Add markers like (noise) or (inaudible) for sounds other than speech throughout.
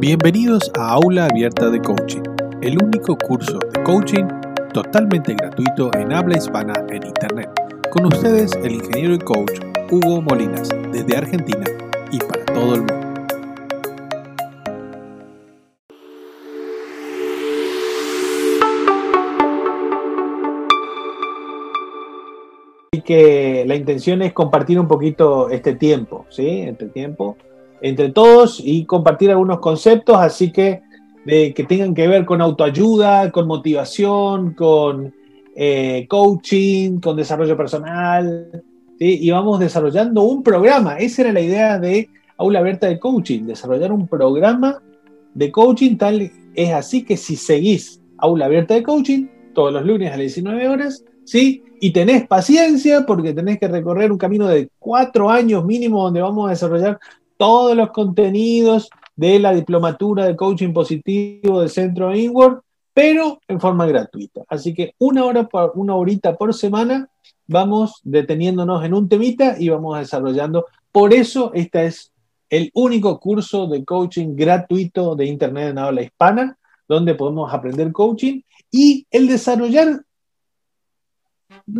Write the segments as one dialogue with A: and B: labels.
A: Bienvenidos a Aula Abierta de Coaching, el único curso de coaching totalmente gratuito en habla hispana en Internet. Con ustedes el ingeniero y coach Hugo Molinas, desde Argentina y para todo el mundo.
B: Así que la intención es compartir un poquito este tiempo, ¿sí? Este tiempo entre todos y compartir algunos conceptos, así que de, que tengan que ver con autoayuda, con motivación, con eh, coaching, con desarrollo personal, ¿sí? y vamos desarrollando un programa. Esa era la idea de Aula Abierta de Coaching, desarrollar un programa de coaching tal es así que si seguís Aula Abierta de Coaching todos los lunes a las 19 horas, ¿sí? Y tenés paciencia porque tenés que recorrer un camino de cuatro años mínimo donde vamos a desarrollar todos los contenidos de la diplomatura de coaching positivo del Centro Inward, pero en forma gratuita. Así que una hora por, una horita por semana vamos deteniéndonos en un temita y vamos desarrollando. Por eso este es el único curso de coaching gratuito de Internet en habla hispana, donde podemos aprender coaching y el desarrollar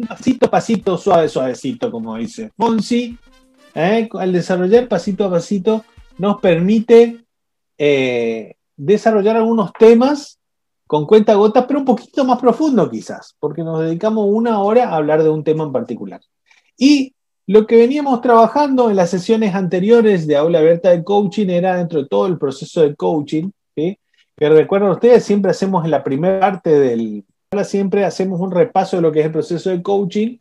B: pasito pasito, suave, suavecito, como dice Fonsi, ¿eh? al desarrollar pasito a pasito, nos permite eh, desarrollar algunos temas con cuenta gotas, pero un poquito más profundo quizás, porque nos dedicamos una hora a hablar de un tema en particular. Y lo que veníamos trabajando en las sesiones anteriores de aula abierta de coaching era dentro de todo el proceso de coaching, ¿sí? que recuerdan ustedes, siempre hacemos en la primera parte del, siempre hacemos un repaso de lo que es el proceso de coaching,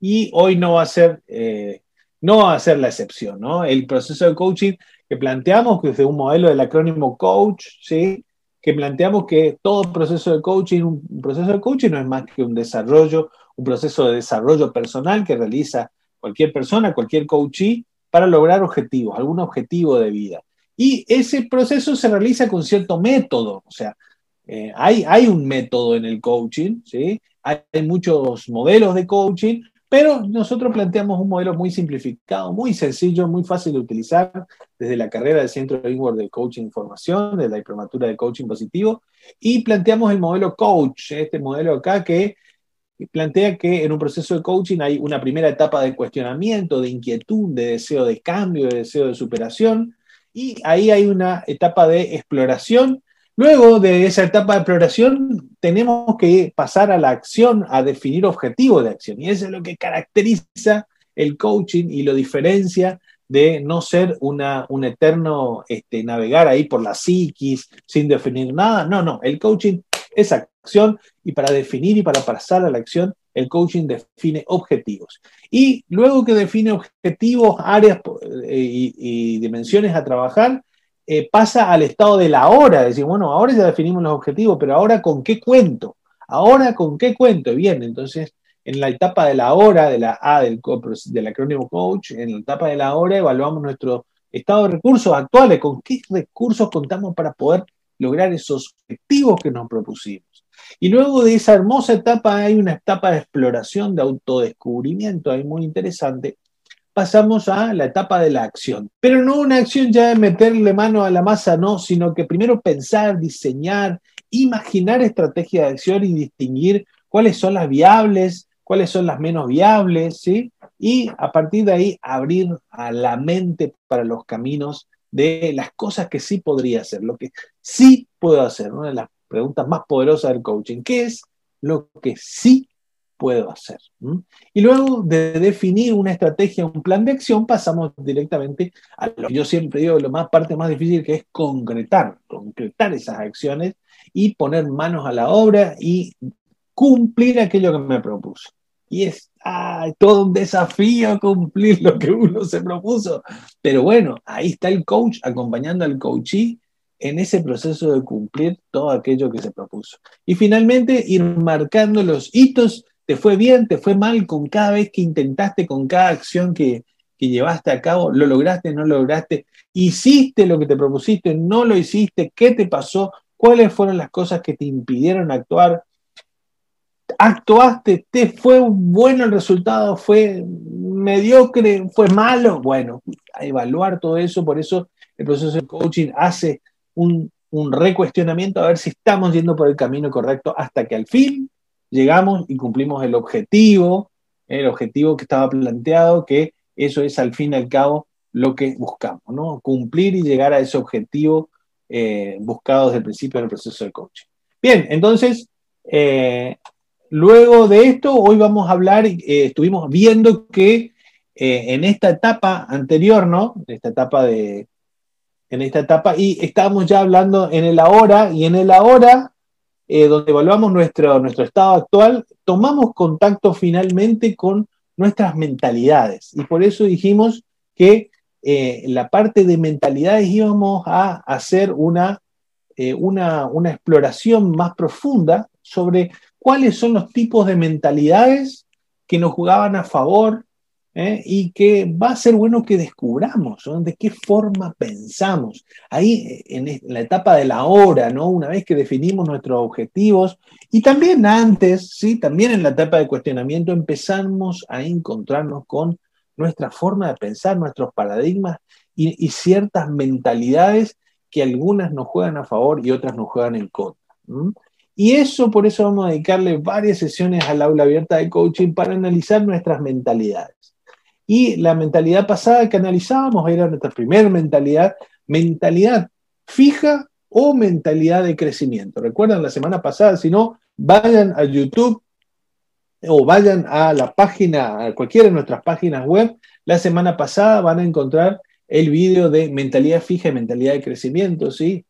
B: y hoy no va a ser eh, no va a ser la excepción, ¿no? El proceso de coaching que planteamos, que es un modelo del acrónimo coach, ¿sí? Que planteamos que todo proceso de coaching, un proceso de coaching no es más que un desarrollo, un proceso de desarrollo personal que realiza cualquier persona, cualquier coachee, para lograr objetivos, algún objetivo de vida. Y ese proceso se realiza con cierto método, o sea, eh, hay, hay un método en el coaching, ¿sí? Hay, hay muchos modelos de coaching, pero nosotros planteamos un modelo muy simplificado, muy sencillo, muy fácil de utilizar desde la carrera del Centro de Inward de Coaching Información, de la diplomatura de Coaching Positivo, y planteamos el modelo coach, este modelo acá que plantea que en un proceso de coaching hay una primera etapa de cuestionamiento, de inquietud, de deseo de cambio, de deseo de superación, y ahí hay una etapa de exploración Luego de esa etapa de exploración, tenemos que pasar a la acción, a definir objetivos de acción. Y eso es lo que caracteriza el coaching y lo diferencia de no ser un eterno este, navegar ahí por la psiquis sin definir nada. No, no, el coaching es acción y para definir y para pasar a la acción, el coaching define objetivos. Y luego que define objetivos, áreas eh, y dimensiones a trabajar, eh, pasa al estado de la hora, decir, bueno, ahora ya definimos los objetivos, pero ahora con qué cuento, ahora con qué cuento. Bien, entonces en la etapa de la hora, de la A del, del acrónimo coach, en la etapa de la hora evaluamos nuestro estado de recursos actuales, con qué recursos contamos para poder lograr esos objetivos que nos propusimos. Y luego de esa hermosa etapa hay una etapa de exploración, de autodescubrimiento, ahí muy interesante, pasamos a la etapa de la acción. Pero no una acción ya de meterle mano a la masa, no, sino que primero pensar, diseñar, imaginar estrategias de acción y distinguir cuáles son las viables, cuáles son las menos viables, ¿sí? Y a partir de ahí abrir a la mente para los caminos de las cosas que sí podría hacer, lo que sí puedo hacer, una de las preguntas más poderosas del coaching, ¿qué es lo que sí puedo hacer. Y luego de definir una estrategia, un plan de acción, pasamos directamente a lo que yo siempre digo, la más parte más difícil que es concretar, concretar esas acciones y poner manos a la obra y cumplir aquello que me propuso. Y es todo un desafío cumplir lo que uno se propuso. Pero bueno, ahí está el coach acompañando al coachee en ese proceso de cumplir todo aquello que se propuso. Y finalmente ir marcando los hitos te fue bien, te fue mal con cada vez que intentaste, con cada acción que, llevaste a cabo, lo lograste, no lo lograste, hiciste lo que te propusiste, no lo hiciste, qué te pasó, cuáles fueron las cosas que te impidieron actuar, actuaste, te fue bueno el resultado, fue mediocre, fue malo, bueno, evaluar todo eso, por eso el proceso de coaching hace un, un recuestionamiento a ver si estamos yendo por el camino correcto hasta que al fin llegamos y cumplimos el objetivo, el objetivo que estaba planteado, que eso es al fin y al cabo lo que buscamos, ¿no? Cumplir y llegar a ese objetivo eh, buscado desde el principio del proceso de coaching. Bien, entonces, eh, luego de esto, hoy vamos a hablar, eh, estuvimos viendo que en esta etapa anterior, ¿no? En esta etapa de, en esta etapa, y estábamos ya hablando en el ahora, y en el ahora, donde evaluamos nuestro, nuestro estado actual, tomamos contacto finalmente con nuestras mentalidades. Y por eso dijimos que eh, la parte de mentalidades íbamos a hacer una, eh, una, una, exploración más profunda sobre cuáles son los tipos de mentalidades que nos jugaban a favor ¿eh? y que va a ser bueno que descubramos de qué forma pensamos. Ahí en la etapa de la hora, ¿no? una vez que definimos nuestros objetivos y también antes, ¿sí? también en la etapa de cuestionamiento empezamos a encontrarnos con nuestra forma de pensar, nuestros paradigmas y, ciertas mentalidades que algunas nos juegan a favor y otras nos juegan en contra. Y eso, por eso vamos a dedicarle varias sesiones al aula abierta de coaching para analizar nuestras mentalidades. Y la mentalidad pasada que analizábamos era nuestra primera mentalidad, mentalidad fija o mentalidad de crecimiento. Recuerdan la semana pasada, si no, vayan a YouTube o vayan a la página, a cualquiera de nuestras páginas web. La semana pasada van a encontrar el vídeo de mentalidad fija y mentalidad de crecimiento, ¿sí?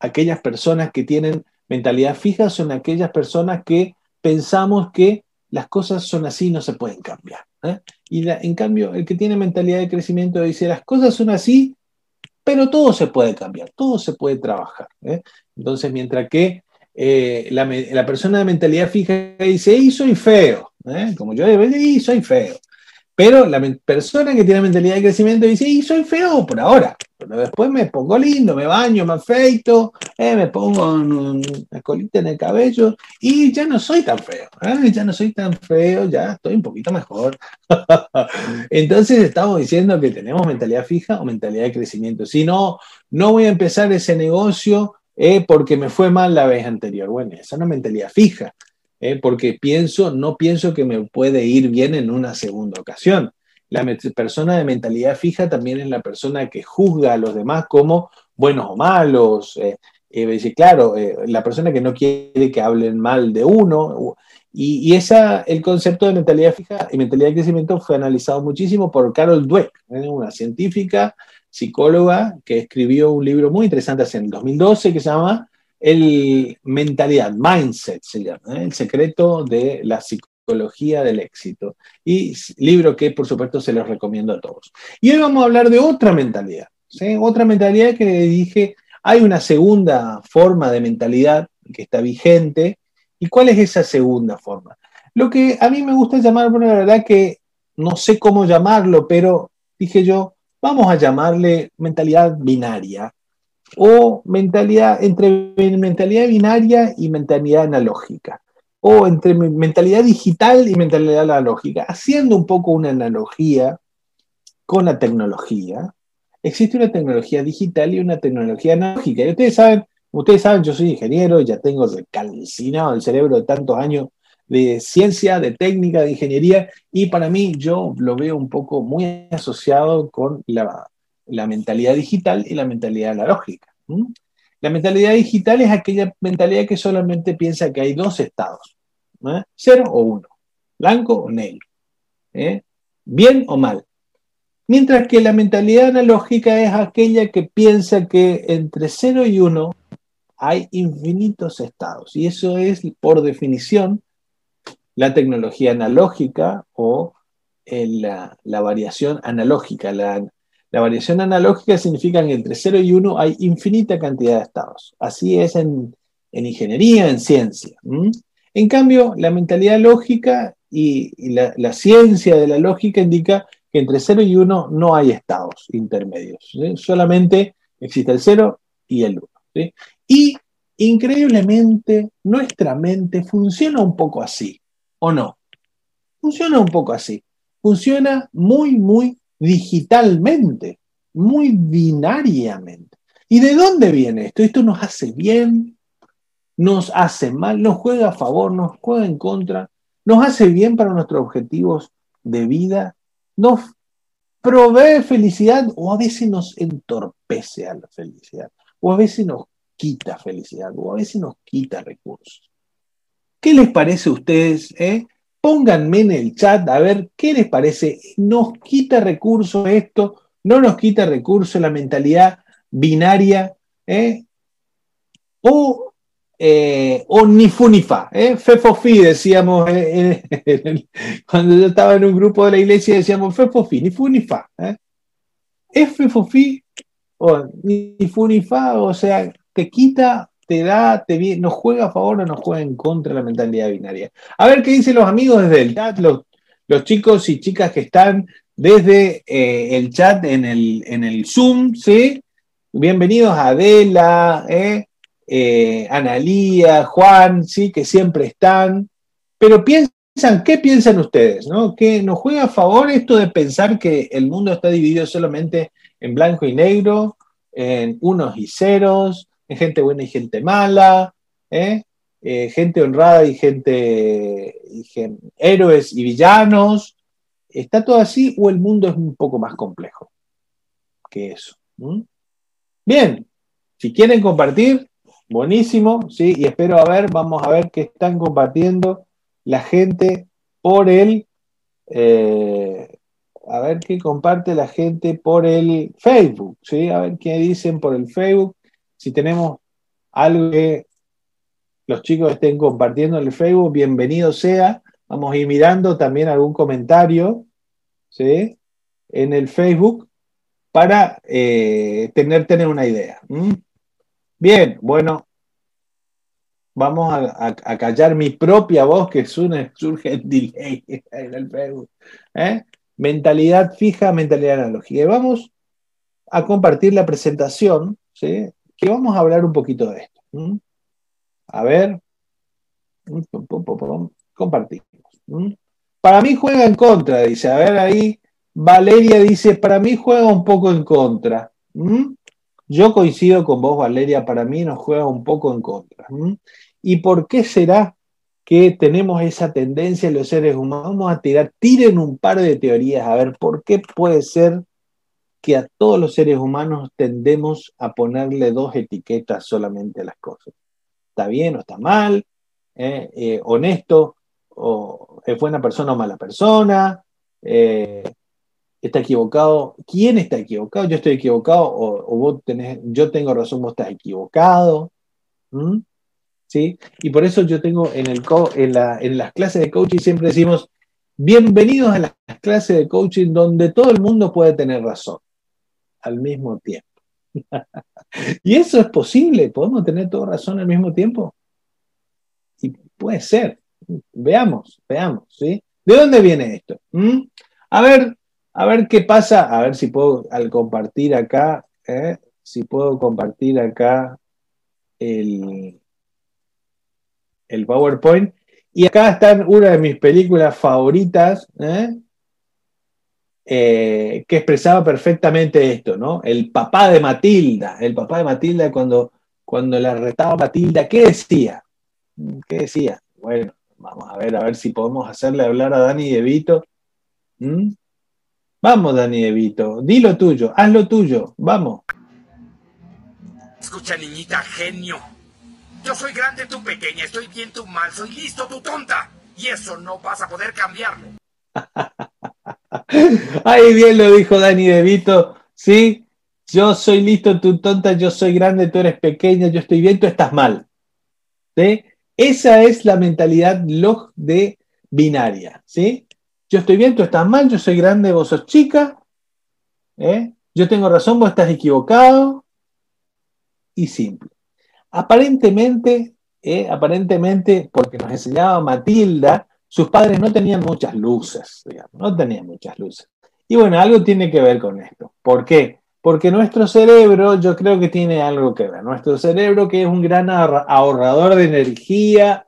B: Aquellas personas que tienen mentalidad fija son aquellas personas que pensamos que las cosas son así y no se pueden cambiar. ¿eh? Y en cambio, el que tiene mentalidad de crecimiento dice, las cosas son así, pero todo se puede cambiar, todo se puede trabajar. ¿eh? Entonces, mientras que eh, la, persona de mentalidad fija dice, y soy feo, ¿eh? como yo digo, y soy feo. Pero la persona que tiene mentalidad de crecimiento dice, y soy feo por ahora, pero después me pongo lindo, me baño, me afeito, eh, me pongo una colita en el cabello y ya no soy tan feo, ya no soy tan feo, ya estoy un poquito mejor. (laughs) Entonces estamos diciendo que tenemos mentalidad fija o mentalidad de crecimiento. Si no, no voy a empezar ese negocio eh, porque me fue mal la vez anterior. Bueno, esa es una mentalidad fija, eh, porque pienso, no pienso que me puede ir bien en una segunda ocasión. La persona de mentalidad fija también es la persona que juzga a los demás como buenos o malos. Eh, eh claro, la persona que no quiere que hablen mal de uno. Y, esa, el concepto de mentalidad fija y mentalidad de crecimiento fue analizado muchísimo por Carol Dweck, una científica psicóloga que escribió un libro muy interesante hace en 2012 que se llama El Mentalidad, Mindset se llama, ¿eh? El secreto de la psicología del éxito. Y libro que por supuesto se los recomiendo a todos. Y hoy vamos a hablar de otra mentalidad, otra mentalidad que dije, hay una segunda forma de mentalidad que está vigente. ¿Y cuál es esa segunda forma? Lo que a mí me gusta llamar, bueno, la verdad que no sé cómo llamarlo, pero dije yo, vamos a llamarle mentalidad binaria o mentalidad entre mentalidad binaria y mentalidad analógica o entre mentalidad digital y mentalidad analógica, haciendo un poco una analogía con la tecnología. Existe una tecnología digital y una tecnología analógica. Y ustedes saben, ustedes saben, yo soy ingeniero, ya tengo recalcinado el cerebro de tantos años de ciencia, de técnica, de ingeniería, y para mí yo lo veo un poco muy asociado con la, mentalidad digital y la mentalidad analógica. La mentalidad digital es aquella mentalidad que solamente piensa que hay dos estados, cero o uno, blanco o negro, ¿eh? bien o mal. Mientras que la mentalidad analógica es aquella que piensa que entre cero y uno hay infinitos estados. Y eso es, por definición, la tecnología analógica o eh, la, variación analógica. La, variación analógica significa que entre 0 y 1 hay infinita cantidad de estados. Así es en, ingeniería, en ciencia. En cambio, la mentalidad lógica y, la, ciencia de la lógica indica que entre 0 y 1 no hay estados intermedios. Solamente existe el 0 y el 1. Y increíblemente, nuestra mente funciona un poco así. ¿O no? Funciona un poco así. Funciona muy, muy digitalmente, muy binariamente. ¿Y de dónde viene esto? ¿Esto nos hace bien? ¿Nos hace mal? ¿Nos juega a favor? ¿Nos juega en contra? ¿Nos hace bien para nuestros objetivos de vida? ¿Nos provee felicidad o a veces nos entorpece a la felicidad? ¿O a veces nos quita felicidad? ¿O a veces nos quita recursos? ¿Qué les parece a ustedes? Eh? Pónganme en el chat a ver qué les parece. ¿Nos quita recursos esto? ¿No nos quita recursos la mentalidad binaria, ¿eh? o, eh, o ni fu ni fa, ¿eh? fefofi decíamos, eh, (laughs) cuando yo estaba en un grupo de la iglesia decíamos fefofi, ni fu ni fa. ¿eh? ¿Es fefofi o ni fu ni fa? O sea, te quita, te da, te nos juega a favor o nos juega en contra la mentalidad binaria. A ver qué dicen los amigos desde el chat, los, chicos y chicas que están desde eh, el chat en el, en el Zoom, ¿sí? Bienvenidos a Adela, eh, eh, Analía, Juan, sí, que siempre están. Pero piensan, ¿qué piensan ustedes? ¿no? ¿Que nos juega a favor esto de pensar que el mundo está dividido solamente en blanco y negro, en unos y ceros, en gente buena y gente mala, eh, gente honrada y gente, héroes y villanos? ¿Está todo así o el mundo es un poco más complejo que eso? Bien, si quieren compartir, buenísimo, sí, y espero a ver, vamos a ver qué están compartiendo la gente por el, eh, a ver qué comparte la gente por el Facebook, sí, a ver qué dicen por el Facebook, si tenemos algo que los chicos estén compartiendo en el Facebook, bienvenido sea, vamos a ir mirando también algún comentario, sí, en el Facebook para eh, tener, tener una idea. Bien, bueno, vamos a, callar mi propia voz que surge el delay (laughs) en el Facebook. ¿eh? Mentalidad fija, mentalidad analógica. Y vamos a compartir la presentación, ¿sí? Que vamos a hablar un poquito de esto. A ver, compartimos. Para mí juega en contra, dice. A ver ahí, Valeria dice, para mí juega un poco en contra. Yo coincido con vos, Valeria, para mí nos juega un poco en contra. ¿Y por qué será que tenemos esa tendencia en los seres humanos? A tirar, tiren un par de teorías, a ver por qué puede ser que a todos los seres humanos tendemos a ponerle dos etiquetas solamente a las cosas. ¿Está bien o está mal? ¿Eh? Eh, ¿Honesto o es buena persona o mala persona? Eh, está equivocado. ¿Quién está equivocado? Yo estoy equivocado o, vos tenés, yo tengo razón, vos estás equivocado. ¿Mm? ¿Sí? Y por eso yo tengo en, el en, las clases de coaching siempre decimos, bienvenidos a las clases de coaching donde todo el mundo puede tener razón al mismo tiempo. (laughs) y eso es posible, podemos tener toda razón al mismo tiempo. Y puede ser. Veamos, veamos, ¿sí? ¿De dónde viene esto? ¿Mm? A ver, a ver qué pasa, a ver si puedo al compartir acá, ¿eh? si puedo compartir acá el, el PowerPoint. Y acá están una de mis películas favoritas, ¿eh? Eh, que expresaba perfectamente esto, ¿no? El papá de Matilda, el papá de Matilda cuando, cuando la retaba Matilda, ¿qué decía? ¿Qué decía? Bueno, vamos a ver, a ver si podemos hacerle hablar a Dani De Vito. ¿Mm? Vamos, Dani Evito, di lo tuyo, haz lo tuyo, vamos.
C: Escucha, niñita, genio. Yo soy grande, tú pequeña, estoy bien, tú mal, soy listo, tú tonta. Y eso no vas a poder cambiarlo.
B: Ahí bien lo dijo Dani DeVito, ¿sí? Yo soy listo, tú tonta, yo soy grande, tú eres pequeña, yo estoy bien, tú estás mal. ¿Sí? Esa es la mentalidad log de binaria, ¿sí? Yo estoy bien, tú estás mal, yo soy grande, vos sos chica. ¿eh? Yo tengo razón, vos estás equivocado. Y simple. Aparentemente, ¿eh? aparentemente, porque nos enseñaba Matilda, sus padres no tenían muchas luces, digamos, no tenían muchas luces. Y bueno, algo tiene que ver con esto. ¿Por qué? Porque nuestro cerebro, yo creo que tiene algo que ver. Nuestro cerebro, que es un gran ahorrador de energía,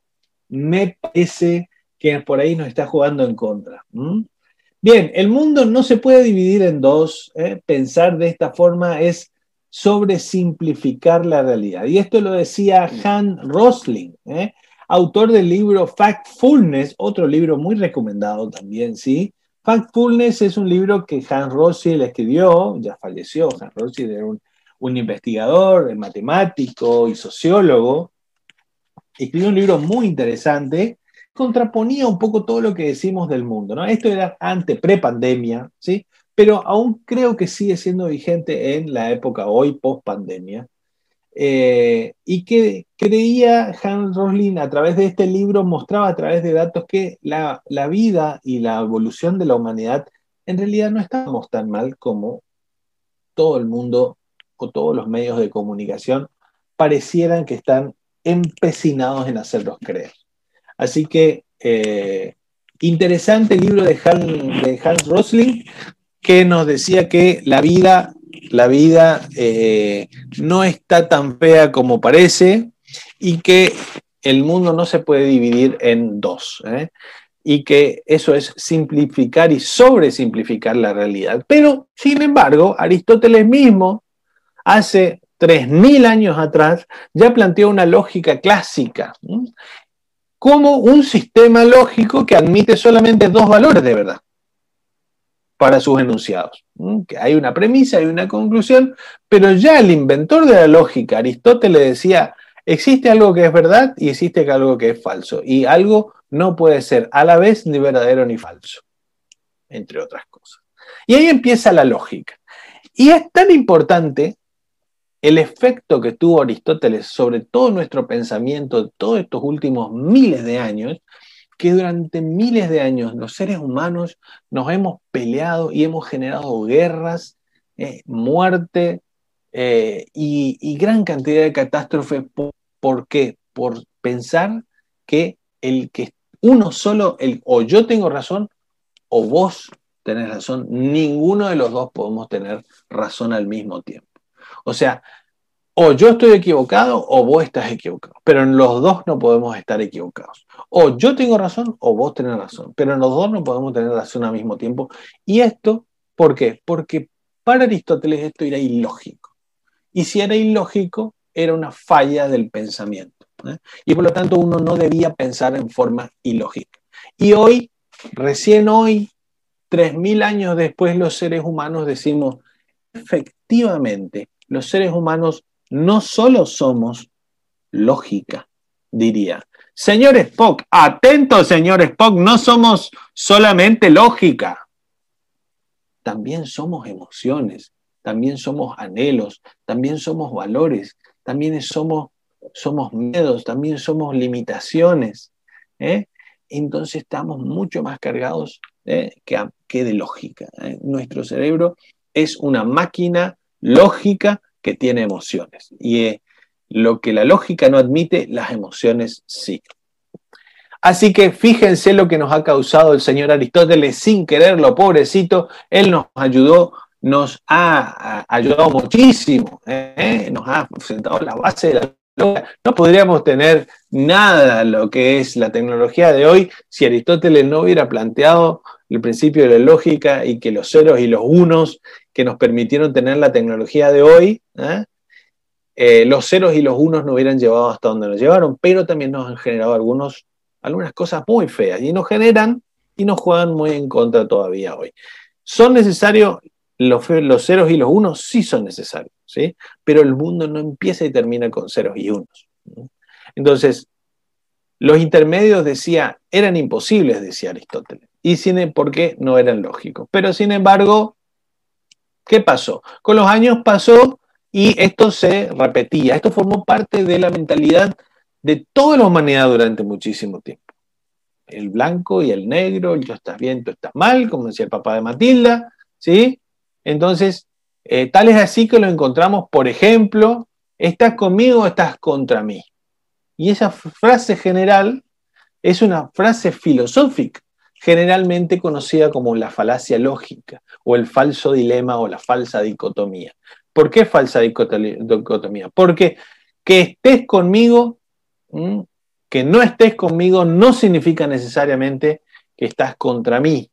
B: me parece que por ahí nos está jugando en contra. Bien, el mundo no se puede dividir en dos. ¿eh? Pensar de esta forma es sobre simplificar la realidad. Y esto lo decía Han Rosling, ¿eh? Autor del libro Factfulness, otro libro muy recomendado también, ¿sí? Factfulness es un libro que Han Rosling escribió, ya falleció, Han Rosling era un, un investigador, matemático y sociólogo, escribió un libro muy interesante, contraponía un poco todo lo que decimos del mundo, ¿no? Esto era ante, pre-pandemia, ¿sí? Pero aún creo que sigue siendo vigente en la época hoy, post-pandemia. Eh, y que creía Hans Rosling a través de este libro, mostraba a través de datos que la, la vida y la evolución de la humanidad en realidad no estábamos tan mal como todo el mundo o todos los medios de comunicación parecieran que están empecinados en hacerlos creer. Así que eh, interesante el libro de, Hans Rosling que nos decía que la vida, la vida eh, no está tan fea como parece y que el mundo no se puede dividir en dos. ¿eh? Y que eso es simplificar y sobresimplificar la realidad. Pero, sin embargo, Aristóteles mismo hace 3.000 años atrás, ya planteó una lógica clásica, como un sistema lógico que admite solamente dos valores de verdad para sus enunciados. Que hay una premisa y una conclusión, pero ya el inventor de la lógica, Aristóteles, decía, existe algo que es verdad y existe algo que es falso, y algo no puede ser a la vez ni verdadero ni falso, entre otras cosas. Y ahí empieza la lógica. Y es tan importante el efecto que tuvo Aristóteles sobre todo nuestro pensamiento de todos estos últimos miles de años, que durante miles de años los seres humanos nos hemos peleado y hemos generado guerras, eh, muerte eh, y, gran cantidad de catástrofes. ¿Por, qué? Por pensar que el que uno solo, el, o yo tengo razón o vos tenés razón, ninguno de los dos podemos tener razón al mismo tiempo. O sea, o yo estoy equivocado o vos estás equivocado, pero en los dos no podemos estar equivocados. O yo tengo razón o vos tenés razón, pero en los dos no podemos tener razón al mismo tiempo. Y esto, ¿por qué? Porque para Aristóteles esto era ilógico. Y si era ilógico, era una falla del pensamiento. ¿eh? Y por lo tanto uno no debía pensar en forma ilógica. Y hoy, recién hoy, tres mil años después, los seres humanos decimos, efectivamente, los seres humanos no solo somos lógica, diría. Señor Spock, atento, señor Spock, no somos solamente lógica. También somos emociones, también somos anhelos, también somos valores, también somos, somos miedos, también somos limitaciones. ¿eh? Entonces estamos mucho más cargados ¿eh? que, que, de lógica. ¿eh? Nuestro cerebro es una máquina lógica que tiene emociones. Y lo que la lógica no admite, las emociones sí. Así que fíjense lo que nos ha causado el señor Aristóteles sin quererlo, pobrecito. Él nos ayudó, nos ha, ayudado muchísimo, ¿eh? nos ha sentado la base de la no podríamos tener nada lo que es la tecnología de hoy si Aristóteles no hubiera planteado el principio de la lógica y que los ceros y los unos que nos permitieron tener la tecnología de hoy, ¿eh? Eh, los ceros y los unos nos hubieran llevado hasta donde nos llevaron, pero también nos han generado algunos, algunas cosas muy feas y nos generan y nos juegan muy en contra todavía hoy. ¿Son necesarios los, ceros y los unos? Sí son necesarios, ¿sí? pero el mundo no empieza y termina con ceros y unos. Entonces, los intermedios decía, eran imposibles, decía Aristóteles, y sin, porque no eran lógicos. Pero sin embargo, ¿Qué pasó? Con los años pasó y esto se repetía. Esto formó parte de la mentalidad de toda la humanidad durante muchísimo tiempo. El blanco y el negro, yo estás bien, tú estás mal, como decía el papá de Matilda, ¿sí? Entonces, eh, tal es así que lo encontramos, por ejemplo, ¿estás conmigo o estás contra mí? Y esa frase general es una frase filosófica generalmente conocida como la falacia lógica o el falso dilema o la falsa dicotomía. ¿Por qué falsa dicotomía? Porque que estés conmigo, que no estés conmigo, no significa necesariamente que estás contra mí.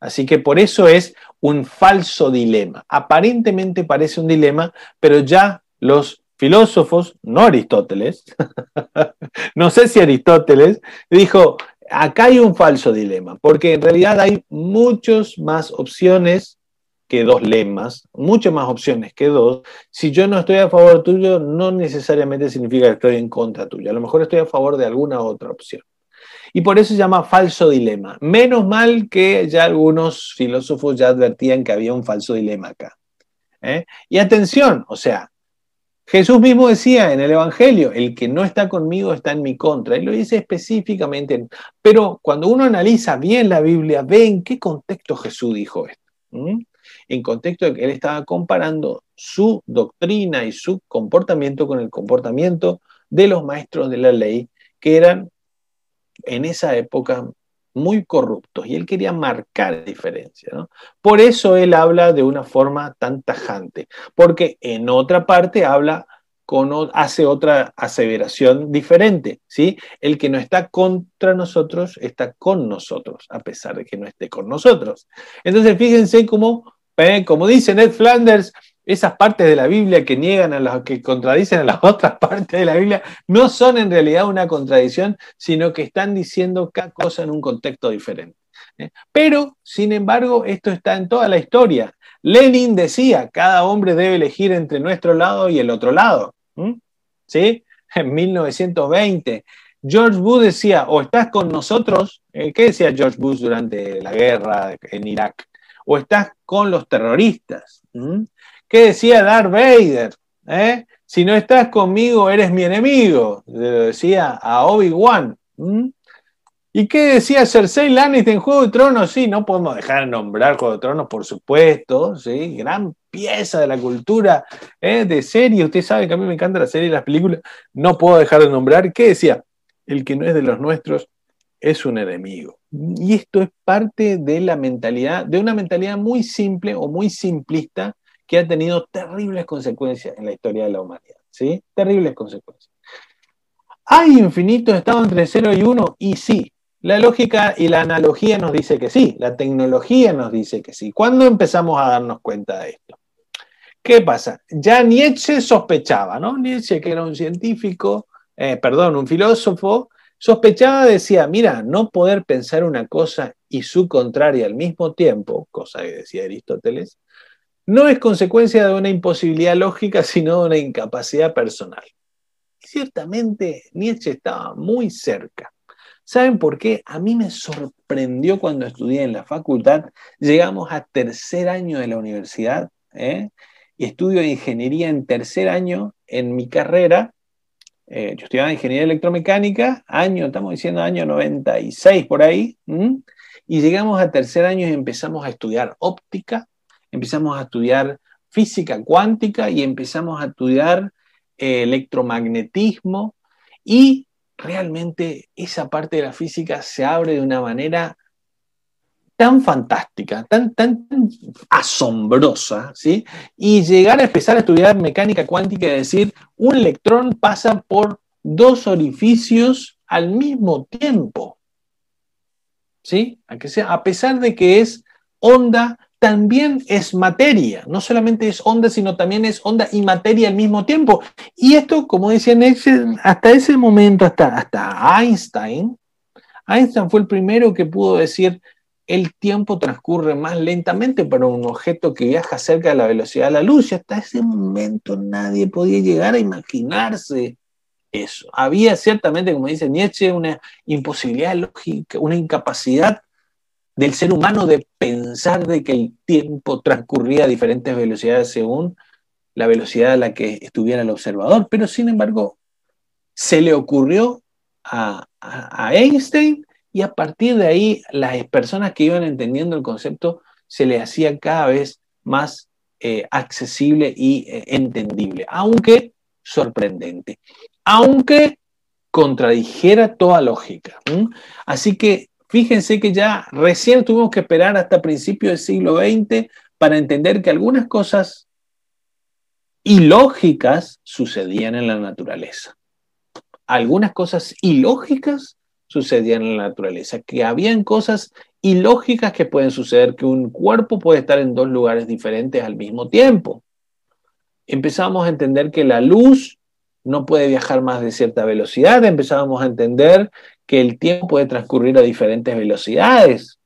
B: Así que por eso es un falso dilema. Aparentemente parece un dilema, pero ya los filósofos, no Aristóteles, (laughs) no sé si Aristóteles, dijo, acá hay un falso dilema, porque en realidad hay muchas más opciones que dos lemas, muchas más opciones que dos. Si yo no estoy a favor tuyo, no necesariamente significa que estoy en contra tuyo. A lo mejor estoy a favor de alguna otra opción. Y por eso se llama falso dilema. Menos mal que ya algunos filósofos ya advertían que había un falso dilema acá. ¿eh? Y atención, o sea, Jesús mismo decía en el Evangelio, el que no está conmigo está en mi contra. Y lo dice específicamente. Pero cuando uno analiza bien la Biblia, ve en qué contexto Jesús dijo esto. En contexto de que él estaba comparando su doctrina y su comportamiento con el comportamiento de los maestros de la ley, que eran en esa época muy corruptos y él quería marcar diferencia. ¿no? Por eso él habla de una forma tan tajante, porque en otra parte habla con, hace otra aseveración diferente. ¿sí? El que no está contra nosotros está con nosotros, a pesar de que no esté con nosotros. Entonces fíjense cómo, eh, como dice Ned Flanders, esas partes de la Biblia que niegan a las que contradicen a las (laughs) otras partes de la Biblia no son en realidad una contradicción, sino que están diciendo cada cosa en un contexto diferente. ¿eh? Pero, sin embargo, esto está en toda la historia. Lenin decía, cada hombre debe elegir entre nuestro lado y el otro lado. ¿Sí? En 1920. George Bush decía, o estás con nosotros, eh, ¿qué decía George Bush durante la guerra en Irak? O estás con los terroristas. ¿Qué decía Darth Vader? ¿Eh? Si no estás conmigo, eres mi enemigo. Le decía a Obi-Wan. ¿Y qué decía Cersei Lannister en Juego de Tronos? Sí, no podemos dejar de nombrar Juego de Tronos, por supuesto. ¿sí? Gran pieza de la cultura ¿eh? de serie. Usted sabe que a mí me encanta la serie y las películas. No puedo dejar de nombrar. ¿Qué decía? El que no es de los nuestros es un enemigo. Y esto es parte de la mentalidad, de una mentalidad muy simple o muy simplista que ha tenido terribles consecuencias en la historia de la humanidad. ¿sí? Terribles consecuencias. ¿Hay infinitos estados entre 0 y 1? Y sí, la lógica y la analogía nos dice que sí, la tecnología nos dice que sí. ¿Cuándo empezamos a darnos cuenta de esto? ¿Qué pasa? Ya Nietzsche sospechaba, ¿no? Nietzsche, que era un científico, eh, perdón, un filósofo, sospechaba, decía, mira, no poder pensar una cosa y su contraria al mismo tiempo, cosa que decía Aristóteles, no es consecuencia de una imposibilidad lógica, sino de una incapacidad personal. Ciertamente Nietzsche estaba muy cerca. ¿Saben por qué? A mí me sorprendió cuando estudié en la facultad. Llegamos a tercer año de la universidad ¿eh? y estudio ingeniería en tercer año en mi carrera. Eh, yo estudiaba ingeniería electromecánica, año, estamos diciendo año 96 por ahí, y llegamos a tercer año y empezamos a estudiar óptica, empezamos a estudiar física cuántica y empezamos a estudiar eh, electromagnetismo y realmente esa parte de la física se abre de una manera tan fantástica, tan, tan, asombrosa, ¿sí? Y llegar a empezar a estudiar mecánica cuántica y decir, un electrón pasa por dos orificios al mismo tiempo, ¿sí? A, sea, a pesar de que es onda también es materia, no solamente es onda, sino también es onda y materia al mismo tiempo. Y esto, como decía Nietzsche, hasta ese momento, hasta, hasta Einstein, Einstein fue el primero que pudo decir, el tiempo transcurre más lentamente para un objeto que viaja cerca de la velocidad de la luz. Y hasta ese momento nadie podía llegar a imaginarse eso. Había ciertamente, como dice Nietzsche, una imposibilidad lógica, una incapacidad del ser humano de pensar de que el tiempo transcurría a diferentes velocidades según la velocidad a la que estuviera el observador, pero sin embargo se le ocurrió a, Einstein y a partir de ahí las personas que iban entendiendo el concepto se le hacía cada vez más eh, accesible y eh, entendible, aunque sorprendente, aunque contradijera toda lógica. Así que Fíjense que ya recién tuvimos que esperar hasta principios del siglo XX para entender que algunas cosas ilógicas sucedían en la naturaleza. Algunas cosas ilógicas sucedían en la naturaleza, que habían cosas ilógicas que pueden suceder, que un cuerpo puede estar en dos lugares diferentes al mismo tiempo. Empezamos a entender que la luz no puede viajar más de cierta velocidad, empezábamos a entender que el tiempo puede transcurrir a diferentes velocidades.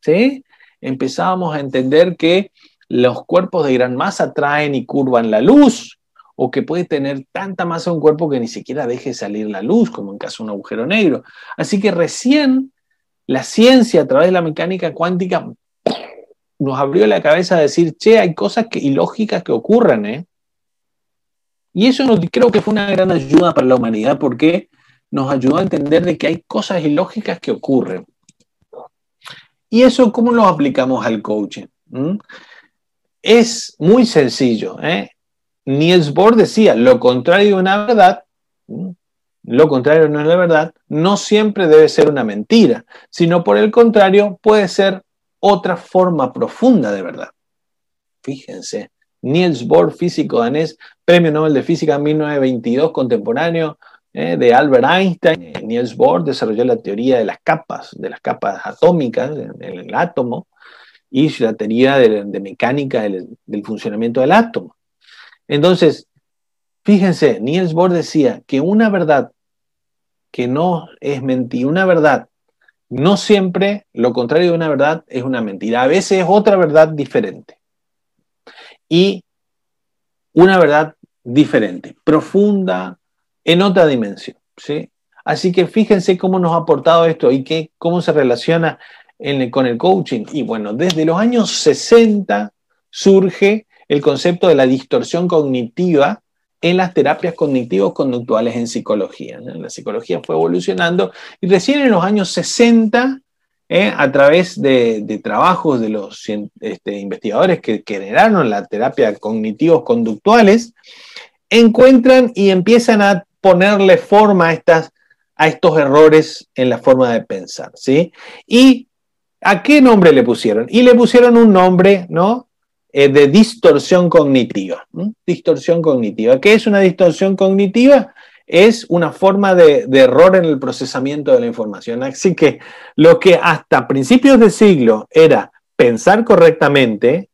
B: ¿Sí? Empezábamos a entender que los cuerpos de gran masa traen y curvan la luz, o que puede tener tanta masa un cuerpo que ni siquiera deje salir la luz, como en caso de un agujero negro. Así que recién la ciencia a través de la mecánica cuántica nos abrió la cabeza a decir, che, hay cosas ilógicas que ocurren, ¿eh? Y eso creo que fue una gran ayuda para la humanidad porque nos ayudó a entender de que hay cosas ilógicas que ocurren. ¿Y eso cómo lo aplicamos al coaching? ¿Mm? Es muy sencillo. ¿eh? Niels Bohr decía, lo contrario de una verdad, ¿Mm? lo contrario no es la verdad, no siempre debe ser una mentira, sino por el contrario puede ser otra forma profunda de verdad. Fíjense, Niels Bohr, físico danés, premio Nobel de Física en 1922, contemporáneo eh, de Albert Einstein. Eh, Niels Bohr desarrolló la teoría de las capas, de las capas atómicas del, átomo y la teoría de, mecánica del, funcionamiento del átomo. Entonces, fíjense, Niels Bohr decía que una verdad que no es mentira, una verdad no siempre lo contrario de una verdad es una mentira, a veces es otra verdad diferente y una verdad diferente, profunda, en otra dimensión. ¿sí? Así que fíjense cómo nos ha aportado esto y qué, cómo se relaciona con el coaching. Y bueno, desde los años 60 surge el concepto de la distorsión cognitiva en las terapias cognitivos conductuales en psicología. La psicología fue evolucionando y recién en los años 60 ¿eh? a través de, trabajos de los este, investigadores que, generaron la terapia cognitivos conductuales, encuentran y empiezan a ponerle forma a, estas, a estos errores en la forma de pensar. ¿sí? ¿Y a qué nombre le pusieron? Y le pusieron un nombre, ¿no? Eh, de distorsión cognitiva. Distorsión cognitiva. ¿Qué es una distorsión cognitiva? Es una forma de, error en el procesamiento de la información. Así que lo que hasta principios de siglo era pensar correctamente,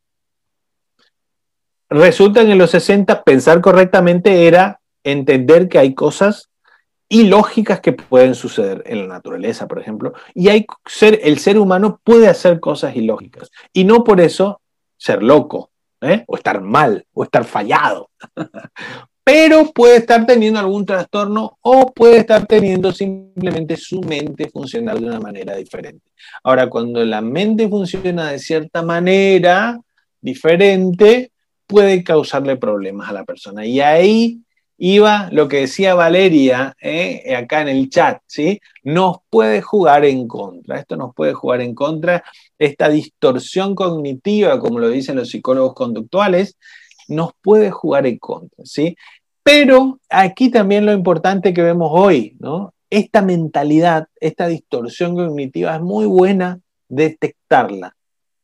B: resulta que en los 60 pensar correctamente era entender que hay cosas ilógicas que pueden suceder en la naturaleza, por ejemplo, y hay ser, el ser humano puede hacer cosas ilógicas y no por eso ser loco, ¿eh? o estar mal, o estar fallado. (laughs) pero puede estar teniendo algún trastorno o puede estar teniendo simplemente su mente funcionar de una manera diferente. Ahora, cuando la mente funciona de cierta manera diferente, puede causarle problemas a la persona. Y ahí iba lo que decía Valeria eh, acá en el chat, ¿sí? Nos puede jugar en contra. Esto nos puede jugar en contra. Esta distorsión cognitiva, como lo dicen los psicólogos conductuales, nos puede jugar en contra, ¿sí? Pero aquí también lo importante que vemos hoy, ¿no? Esta mentalidad, esta distorsión cognitiva es muy buena detectarla.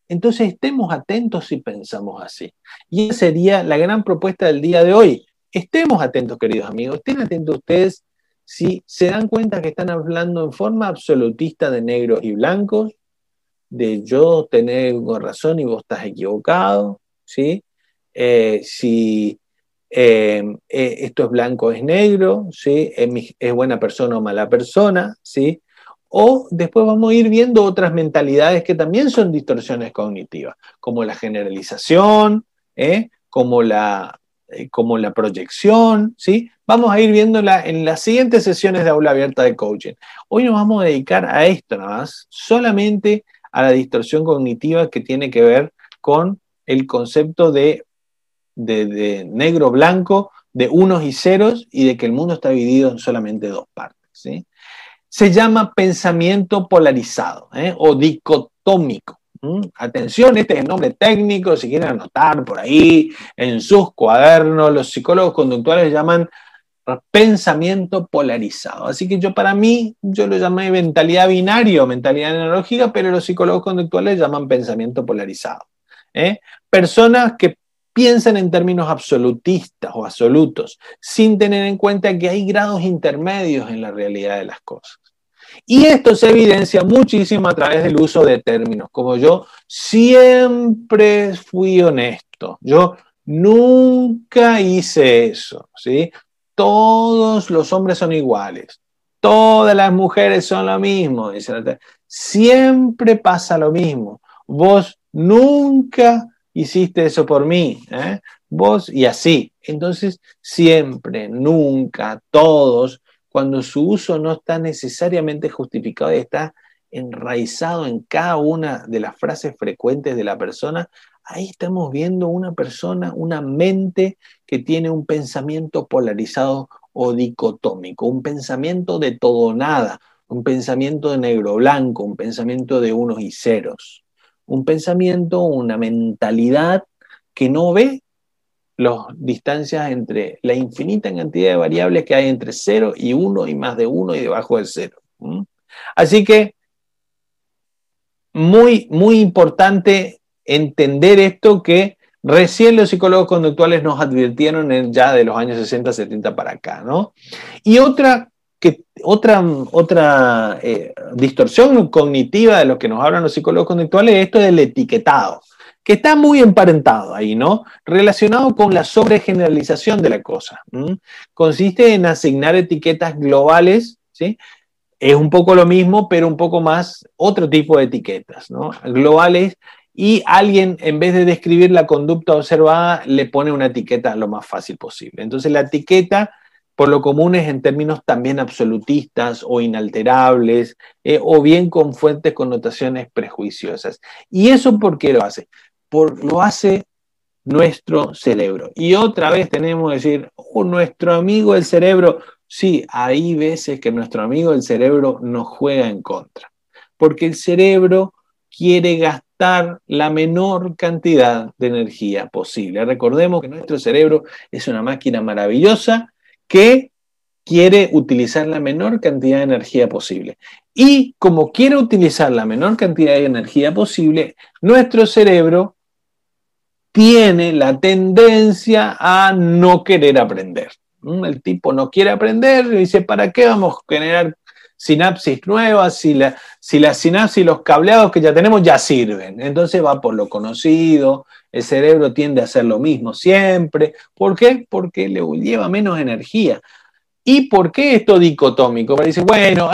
B: Entonces estemos atentos si pensamos así. Y esa sería la gran propuesta del día de hoy. Estemos atentos, queridos amigos, estén atentos ustedes si se dan cuenta que están hablando en forma absolutista de negros y blancos, de yo tener razón y vos estás equivocado, ¿sí? Eh, eh, esto es blanco, es negro, ¿sí? es, buena persona o mala persona, ¿sí? O después vamos a ir viendo otras mentalidades que también son distorsiones cognitivas, como la generalización, ¿eh? como, la, como la proyección, ¿sí? Vamos a ir viéndola en las siguientes sesiones de aula abierta de coaching. Hoy nos vamos a dedicar a esto nada más, solamente a la distorsión cognitiva que tiene que ver con el concepto de de, negro-blanco, de unos y ceros y de que el mundo está dividido en solamente dos partes. Se llama pensamiento polarizado ¿eh? o dicotómico. Atención, este es el nombre técnico, si quieren anotar por ahí en sus cuadernos, los psicólogos conductuales llaman pensamiento polarizado. Así que yo para mí, yo lo llamé mentalidad binario, mentalidad analógica, pero los psicólogos conductuales llaman pensamiento polarizado. ¿eh? Personas que piensan en términos absolutistas o absolutos, sin tener en cuenta que hay grados intermedios en la realidad de las cosas. Y esto se evidencia muchísimo a través del uso de términos, como yo siempre fui honesto, yo nunca hice eso, ¿sí? Todos los hombres son iguales, todas las mujeres son lo mismo, Siempre pasa lo mismo. Vos nunca hiciste eso por mí, ¿eh? vos y así. Entonces, siempre, nunca, todos, cuando su uso no está necesariamente justificado y está enraizado en cada una de las frases frecuentes de la persona, ahí estamos viendo una persona, una mente que tiene un pensamiento polarizado o dicotómico, un pensamiento de todo nada, un pensamiento de negro blanco, un pensamiento de unos y ceros, un pensamiento, una mentalidad que no ve las distancias entre la infinita cantidad de variables que hay entre 0 y 1 y más de 1 y debajo del 0. Así que muy, muy importante entender esto que recién los psicólogos conductuales nos advirtieron ya de los años 60, 70 para acá, ¿no? Y otra, que, otra, otra eh, distorsión cognitiva de lo que nos hablan los psicólogos conductuales es esto del etiquetado que está muy emparentado ahí, ¿no? Relacionado con la sobregeneralización de la cosa. Consiste en asignar etiquetas globales, ¿sí? Es un poco lo mismo, pero un poco más otro tipo de etiquetas, ¿no? Globales y alguien, en vez de describir la conducta observada, le pone una etiqueta lo más fácil posible. Entonces la etiqueta, por lo común, es en términos también absolutistas o inalterables, eh, o bien con fuertes connotaciones prejuiciosas. ¿Y eso por qué lo hace? por, lo hace nuestro cerebro. Y otra vez tenemos que decir, oh, nuestro amigo el cerebro, sí, hay veces que nuestro amigo el cerebro nos juega en contra, porque el cerebro quiere gastar la menor cantidad de energía posible. Recordemos que nuestro cerebro es una máquina maravillosa que quiere utilizar la menor cantidad de energía posible. Y como quiere utilizar la menor cantidad de energía posible, nuestro cerebro tiene la tendencia a no querer aprender. El tipo no quiere aprender y dice, ¿para qué vamos a generar sinapsis nuevas si la, si la sinapsis, los cableados que ya tenemos ya sirven? Entonces va por lo conocido, el cerebro tiende a hacer lo mismo siempre. ¿Por qué? Porque le lleva menos energía. ¿Y por qué esto dicotómico? Porque dice, bueno,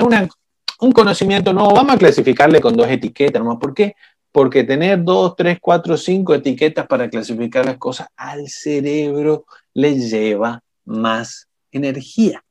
B: un conocimiento no, vamos a clasificarle con dos etiquetas, ¿no? ¿Por qué? porque tener dos, tres, cuatro, cinco etiquetas para clasificar las cosas al cerebro le lleva más energía.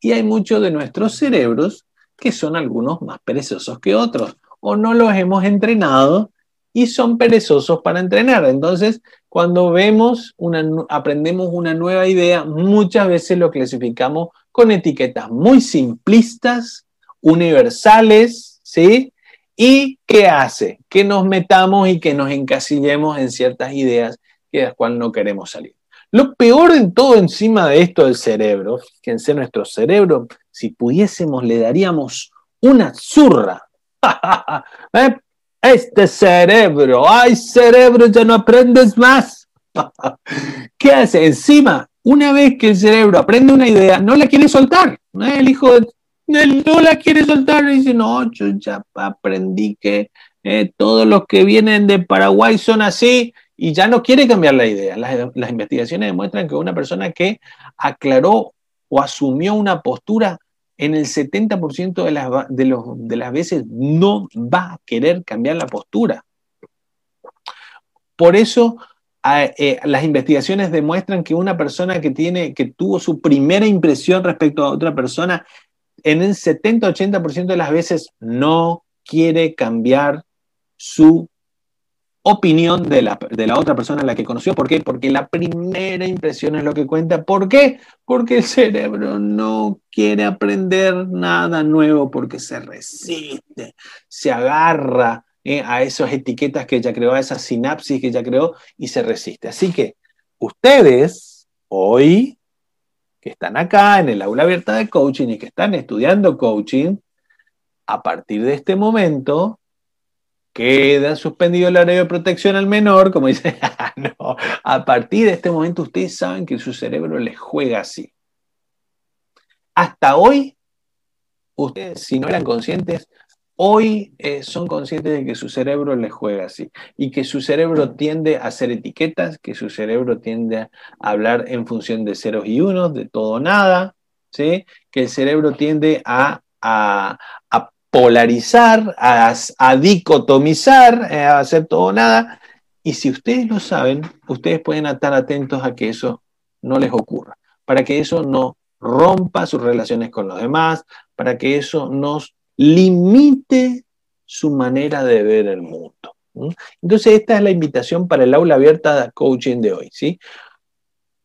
B: Y hay muchos de nuestros cerebros que son algunos más perezosos que otros, o no los hemos entrenado y son perezosos para entrenar. Entonces, cuando vemos una, aprendemos una nueva idea, muchas veces lo clasificamos con etiquetas muy simplistas, universales, ¿sí? ¿Y qué hace? Que nos metamos y que nos encasillemos en ciertas ideas de las cuales no queremos salir. Lo peor en todo encima de esto del cerebro, fíjense nuestro cerebro, si pudiésemos le daríamos una zurra. (laughs) ¿Eh? Este cerebro, ay cerebro, ya no aprendes más. (laughs) ¿Qué hace? Encima, una vez que el cerebro aprende una idea, no la quiere soltar. ¿Eh? El hijo no la quiere soltar y dice, no, yo ya aprendí que eh, todos los que vienen de Paraguay son así y ya no quiere cambiar la idea. Las, investigaciones demuestran que una persona que aclaró o asumió una postura en el 70% de las, de, las veces no va a querer cambiar la postura. Por eso eh, las investigaciones demuestran que una persona que, tiene, que tuvo su primera impresión respecto a otra persona en el 70-80% de las veces no quiere cambiar su opinión de la, de la, otra persona a la que conoció. ¿Por qué? Porque la primera impresión es lo que cuenta. ¿Por qué? Porque el cerebro no quiere aprender nada nuevo porque se resiste, se agarra eh, a esas etiquetas que ya creó, a esas sinapsis que ya creó y se resiste. Así que ustedes hoy que están acá en el aula abierta de coaching y que están estudiando coaching, a partir de este momento queda suspendido el área de protección al menor, como dice, (laughs) no, a partir de este momento ustedes saben que su cerebro les juega así. Hasta hoy ustedes, si no eran conscientes, hoy eh, son conscientes de que su cerebro les juega así y que su cerebro tiende a hacer etiquetas, que su cerebro tiende a hablar en función de ceros y unos, de todo o nada, ¿sí? que el cerebro tiende a, a, polarizar, a, dicotomizar, eh, a hacer todo o nada. Y si ustedes lo saben, ustedes pueden estar atentos a que eso no les ocurra, para que eso no rompa sus relaciones con los demás, para que eso nos limite su manera de ver el mundo. Entonces, esta es la invitación para el aula abierta de coaching de hoy. ¿sí?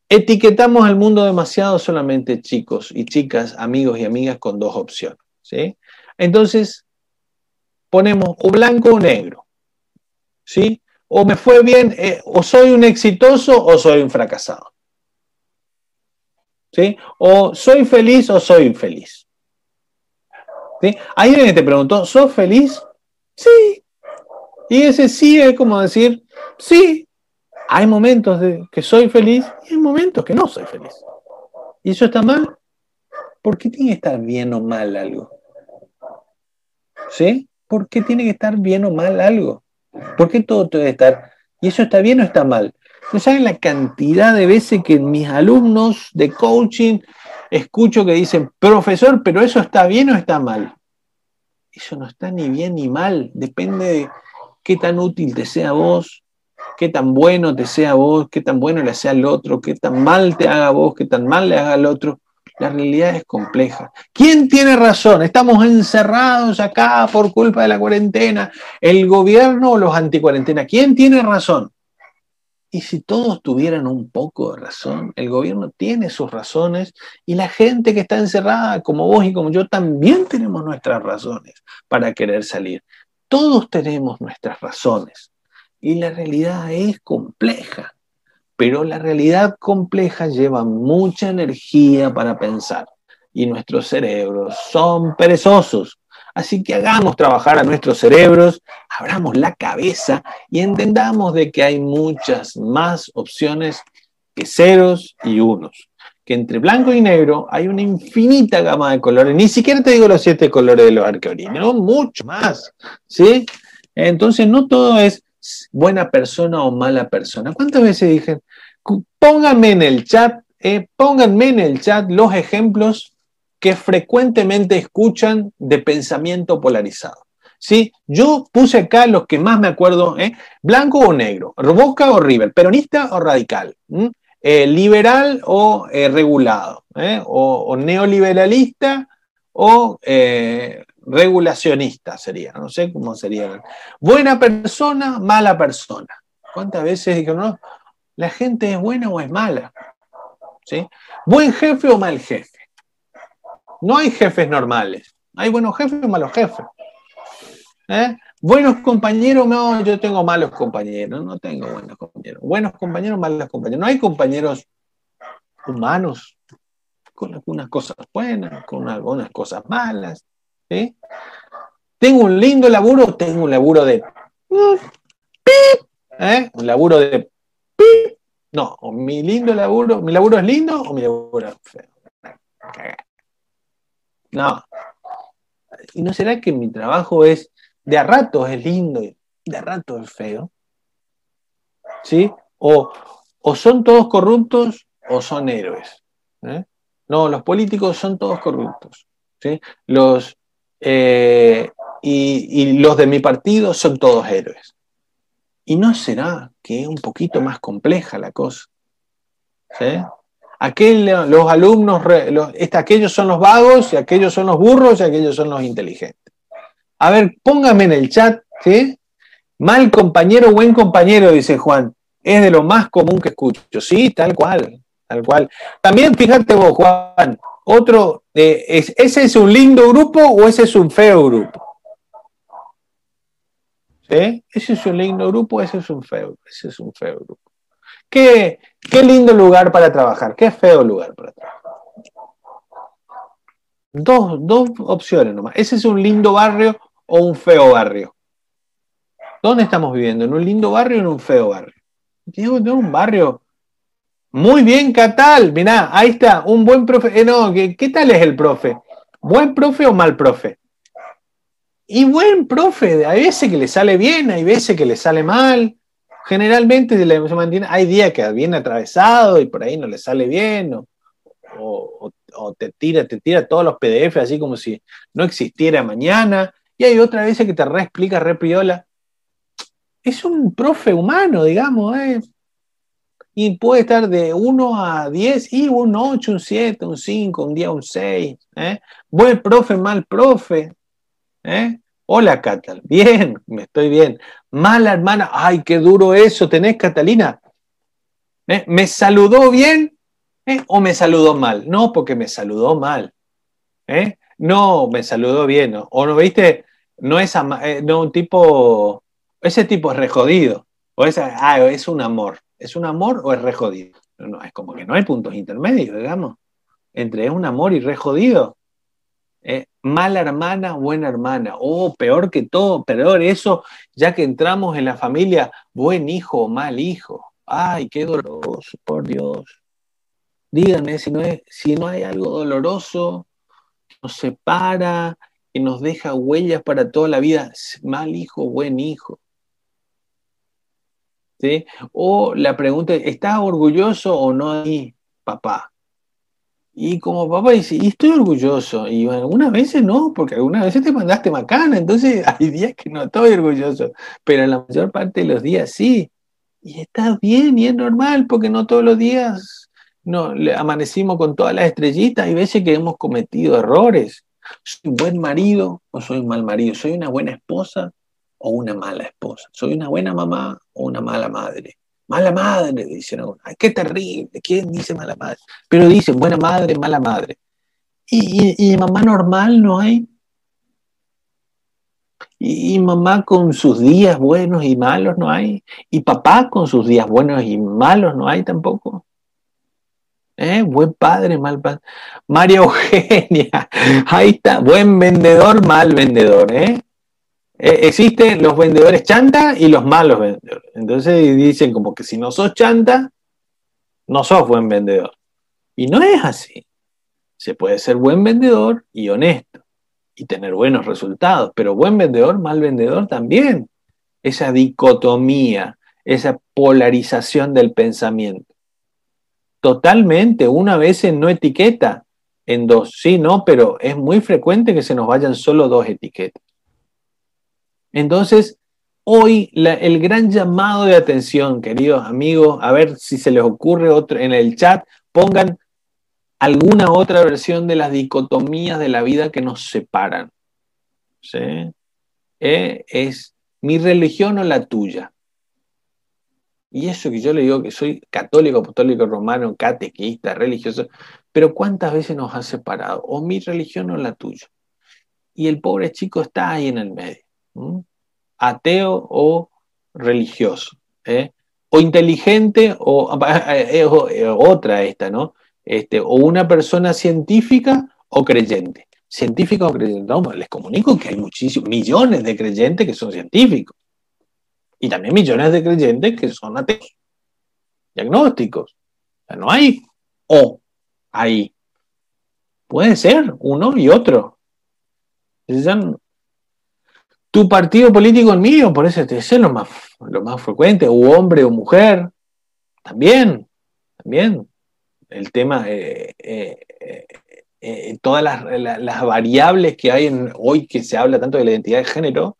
B: Etiquetamos al mundo demasiado solamente chicos y chicas, amigos y amigas con dos opciones. ¿sí? Entonces, ponemos o blanco o negro. ¿sí? O me fue bien, eh, o soy un exitoso o soy un fracasado. ¿Sí? O soy feliz o soy infeliz. ¿Sí? Hay alguien que te preguntó, ¿sos feliz? Sí. Y ese sí es como decir, sí. Hay momentos de que soy feliz y hay momentos que no soy feliz. ¿Y eso está mal? ¿Por qué tiene que estar bien o mal algo? ¿Sí? ¿Por qué tiene que estar bien o mal algo? ¿Por qué todo debe estar? ¿Y eso está bien o está mal? ¿No saben la cantidad de veces que mis alumnos de coaching escucho que dicen, profesor, pero eso está bien o está mal? Eso no está ni bien ni mal, depende de qué tan útil te sea vos, qué tan bueno te sea vos, qué tan bueno le sea al otro, qué tan mal te haga vos, qué tan mal le haga al otro. La realidad es compleja. ¿Quién tiene razón? Estamos encerrados acá por culpa de la cuarentena. ¿El gobierno o los anticuarentena? ¿Quién tiene razón? Y si todos tuvieran un poco de razón, el gobierno tiene sus razones y la gente que está encerrada, como vos y como yo, también tenemos nuestras razones para querer salir. Todos tenemos nuestras razones y la realidad es compleja, pero la realidad compleja lleva mucha energía para pensar y nuestros cerebros son perezosos. Así que hagamos trabajar a nuestros cerebros, abramos la cabeza y entendamos de que hay muchas más opciones que ceros y unos. Que entre blanco y negro hay una infinita gama de colores. Ni siquiera te digo los siete colores de los no, mucho más. ¿sí? Entonces no todo es buena persona o mala persona. ¿Cuántas veces dije, pónganme en el chat, eh, pónganme en el chat los ejemplos que frecuentemente escuchan de pensamiento polarizado. ¿Sí? Yo puse acá los que más me acuerdo, ¿eh? blanco o negro, Boca o River, peronista o radical, eh, liberal o regulado, o, neoliberalista o regulacionista sería, no sé cómo sería. Buena persona, mala persona. ¿Cuántas veces digo, no, la gente es buena o es mala? ¿Sí? ¿Buen jefe o mal jefe? No hay jefes normales. Hay buenos jefes y malos jefes. ¿Eh? Buenos compañeros, no, yo tengo malos compañeros, no tengo buenos compañeros. Buenos compañeros, malos compañeros. No hay compañeros humanos con algunas cosas buenas, con algunas cosas malas. Tengo un lindo laburo, tengo un laburo de ¿Eh? un laburo de no, mi lindo laburo, mi laburo es lindo o mi laburo es feo. No. ¿Y no será que mi trabajo es, de a ratos es lindo y de a ratos es feo? ¿Sí? O, son todos corruptos o son héroes. ¿eh? No, los políticos son todos corruptos. ¿sí? Los, eh, y los de mi partido son todos héroes. ¿Y no será que es un poquito más compleja la cosa? ¿Sí? Aquel, los alumnos, aquellos son los vagos y aquellos son los burros y aquellos son los inteligentes. A ver, póngame en el chat, ¿sí? Mal compañero, buen compañero, dice Juan. Es de lo más común que escucho. Sí, tal cual, tal cual. También fíjate vos, Juan, otro, eh, ¿ese es un lindo grupo o ese es un feo grupo? ¿Sí? ¿Ese es un lindo grupo ese es un feo? Ese es un feo grupo. Qué, lindo lugar para trabajar, qué feo lugar para trabajar. Dos, dos opciones nomás. ¿Ese es un lindo barrio o un feo barrio? ¿Dónde estamos viviendo? ¿En un lindo barrio o en un feo barrio? Digo, en un barrio. Muy bien, Catal. Mirá, ahí está, un buen profe. Eh, no, ¿qué, tal es el profe? ¿Buen profe o mal profe? Y buen profe, hay veces que le sale bien, hay veces que le sale mal. Generalmente se mantiene, hay días que viene atravesado y por ahí no le sale bien, o, te tira, te tira todos los PDF así como si no existiera mañana. Y hay otras veces que te re explica, re priola. Es un profe humano, digamos, ¿eh? y puede estar de 1 a 10 y un 8, un 7, un 5, un día un 6. ¿eh? Buen profe, mal profe. ¿Eh? Hola, Catal. (laughs) Bien, me estoy bien. Mala hermana. Ay, qué duro eso. ¿Tenés, Catalina? ¿Eh? ¿Me saludó bien ¿Eh? o me saludó mal? No, porque me saludó mal. No, me saludó bien. O no, viste, no es no, un tipo, ese tipo es re jodido. O es, ah, es un amor. ¿Es un amor o es re jodido? No, es como que no hay puntos intermedios, digamos. Entre es un amor y re jodido. Eh, mala hermana, buena hermana. Oh, peor que todo, peor eso, ya que entramos en la familia, buen hijo o mal hijo. Ay, qué doloroso, por Dios. Díganme si no, es, si no hay algo doloroso nos separa, que nos deja huellas para toda la vida. Mal hijo, buen hijo. O la pregunta es, ¿estás orgulloso o no ahí, papá? Y como papá dice, y estoy orgulloso. Y algunas veces no, porque algunas veces te mandaste macana, entonces (laughs) hay días que no estoy orgulloso, pero la mayor parte de los días sí. Y está bien y es normal, porque no todos los días no, amanecimos con todas las estrellitas. Hay veces que hemos cometido errores. ¿Soy un buen marido o soy un mal marido? ¿Soy una buena esposa o una mala esposa? ¿Soy una buena mamá o una mala madre? Mala madre, dicen Ay, qué terrible. ¿Quién dice mala madre? Pero dicen buena madre, mala madre. ¿Y, mamá normal no hay? ¿Y, mamá con sus días buenos y malos no hay? ¿Y papá con sus días buenos y malos no hay tampoco? ¿Eh? Buen padre, mal padre. María Eugenia, (laughs) ahí está, buen vendedor, mal vendedor, ¿eh? Eh, existen los vendedores chanta y los malos vendedores. Entonces dicen como que si no sos chanta, no sos buen vendedor. Y no es así. Se puede ser buen vendedor y honesto y tener buenos resultados, pero buen vendedor, mal vendedor también. Esa dicotomía, esa polarización del pensamiento. Totalmente, una vez no etiqueta en dos, sí, no, pero es muy frecuente que se nos vayan solo dos etiquetas. Entonces, hoy el gran llamado de atención, queridos amigos, a ver si se les ocurre otro en el chat, pongan alguna otra versión de las dicotomías de la vida que nos separan. ¿Sí? Eh, es mi religión o la tuya. Y eso que yo le digo que soy católico, apostólico, romano, catequista, religioso, pero ¿cuántas veces nos han separado? O mi religión o la tuya. Y el pobre chico está ahí en el medio ateo o religioso, ¿eh? o inteligente, o (laughs) eh, eh, otra esta, ¿no? Este, o una persona científica o creyente. Científica o creyente. No, les comunico que hay muchísimos, millones de creyentes que son científicos. Y también millones de creyentes que son ateos, diagnósticos. No hay o ahí. Puede ser uno y otro tu partido político es mío, por eso es lo más, lo más frecuente, o hombre o mujer, también, también. El tema, eh, eh, eh, todas las, variables que hay en, hoy que se habla tanto de la identidad de género,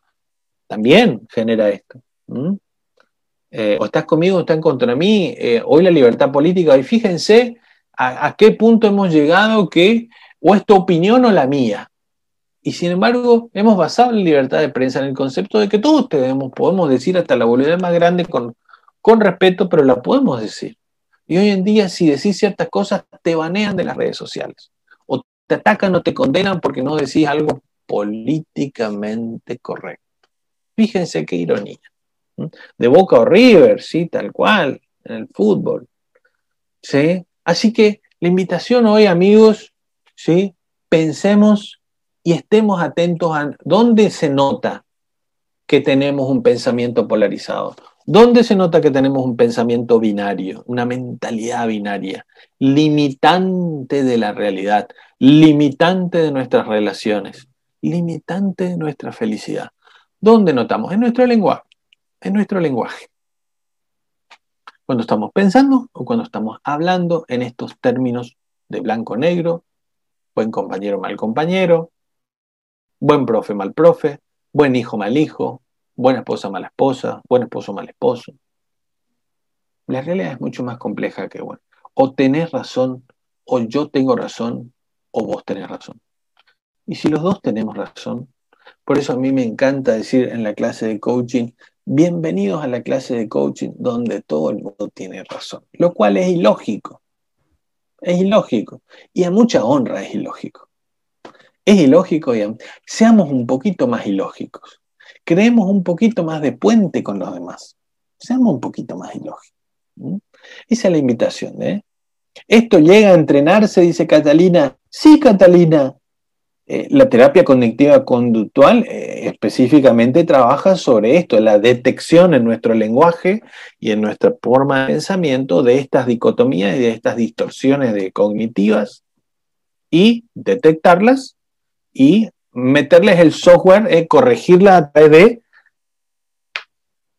B: también genera esto. o estás conmigo o estás contra mí, hoy la libertad política, y fíjense a, a qué punto hemos llegado que o es tu opinión o la mía. Y sin embargo, hemos basado la libertad de prensa en el concepto de que todos tenemos, podemos decir hasta la voluntad más grande con, con respeto, pero la podemos decir. Y hoy en día, si decís ciertas cosas, te banean de las redes sociales. O te atacan o te condenan porque no decís algo políticamente correcto. Fíjense qué ironía. De Boca o River, sí, tal cual, en el fútbol. ¿Sí? Así que la invitación hoy, amigos, ¿sí? pensemos y estemos atentos a dónde se nota que tenemos un pensamiento polarizado. ¿Dónde se nota que tenemos un pensamiento binario, una mentalidad binaria, limitante de la realidad, limitante de nuestras relaciones, limitante de nuestra felicidad? ¿Dónde notamos? En nuestro lenguaje, en nuestro lenguaje. Cuando estamos pensando o cuando estamos hablando en estos términos de blanco-negro, buen compañero, mal compañero, buen profe, mal profe, buen hijo, mal hijo, buena esposa, mala esposa, buen esposo, mal esposo. La realidad es mucho más compleja que, bueno, o tenés razón, o yo tengo razón, o vos tenés razón. Y si los dos tenemos razón, por eso a mí me encanta decir en la clase de coaching, bienvenidos a la clase de coaching donde todo el mundo tiene razón, lo cual es ilógico. Es ilógico. Y a mucha honra es ilógico. Es ilógico seamos un poquito más ilógicos creemos un poquito más de puente con los demás. Seamos un poquito más ilógicos. Esa es la invitación. ¿eh? Esto llega a entrenarse, dice Catalina. Sí, Catalina. Eh, la terapia cognitiva conductual eh, específicamente trabaja sobre esto, la detección en nuestro lenguaje y en nuestra forma de pensamiento de estas dicotomías y de estas distorsiones cognitivas y detectarlas y meterles el software, eh, corregirla a través de,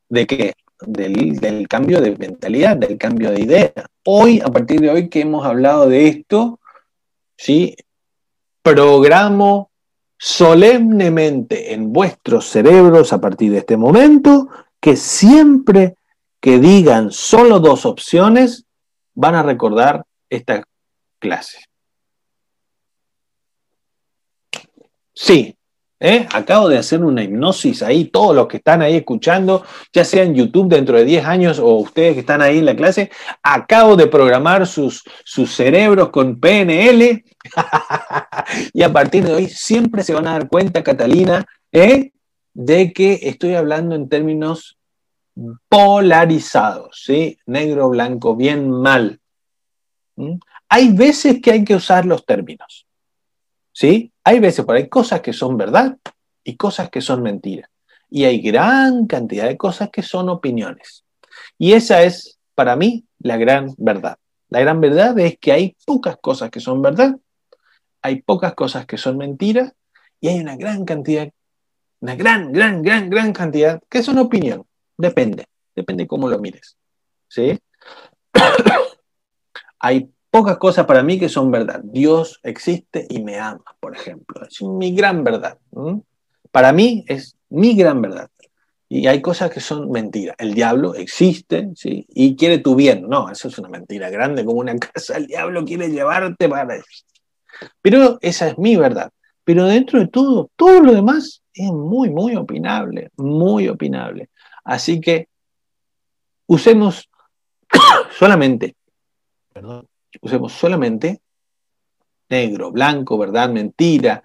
B: de qué? Del, cambio de mentalidad, del cambio de idea. Hoy, a partir de hoy que hemos hablado de esto, ¿sí? programo solemnemente en vuestros cerebros a partir de este momento que siempre que digan solo dos opciones, van a recordar esta clase. Sí, ¿eh? acabo de hacer una hipnosis ahí, todos los que están ahí escuchando, ya sea en YouTube dentro de 10 años o ustedes que están ahí en la clase, acabo de programar sus, sus cerebros con PNL (laughs) y a partir de hoy siempre se van a dar cuenta, Catalina, ¿eh? de que estoy hablando en términos polarizados, ¿sí? Negro, blanco, bien, mal. ¿Mm? Hay veces que hay que usar los términos, ¿sí? Hay veces, por hay cosas que son verdad y cosas que son mentiras. Y hay gran cantidad de cosas que son opiniones. Y esa es, para mí, la gran verdad. La gran verdad es que hay pocas cosas que son verdad, hay pocas cosas que son mentiras y hay una gran cantidad, una gran, gran, gran, gran cantidad que son opinión. Depende, depende cómo lo mires. ¿Sí? (coughs) hay pocas cosas para mí que son verdad. Dios existe y me ama, por ejemplo. Es mi gran verdad. Para mí es mi gran verdad. Y hay cosas que son mentiras. El diablo existe y quiere tu bien. No, eso es una mentira grande como una (laughs) casa. El diablo quiere llevarte para. Pero esa es mi verdad. Pero dentro de todo, todo lo demás es muy, muy opinable. Muy opinable. Así que usemos (coughs) solamente, perdón, usemos solamente negro, blanco, verdad, mentira,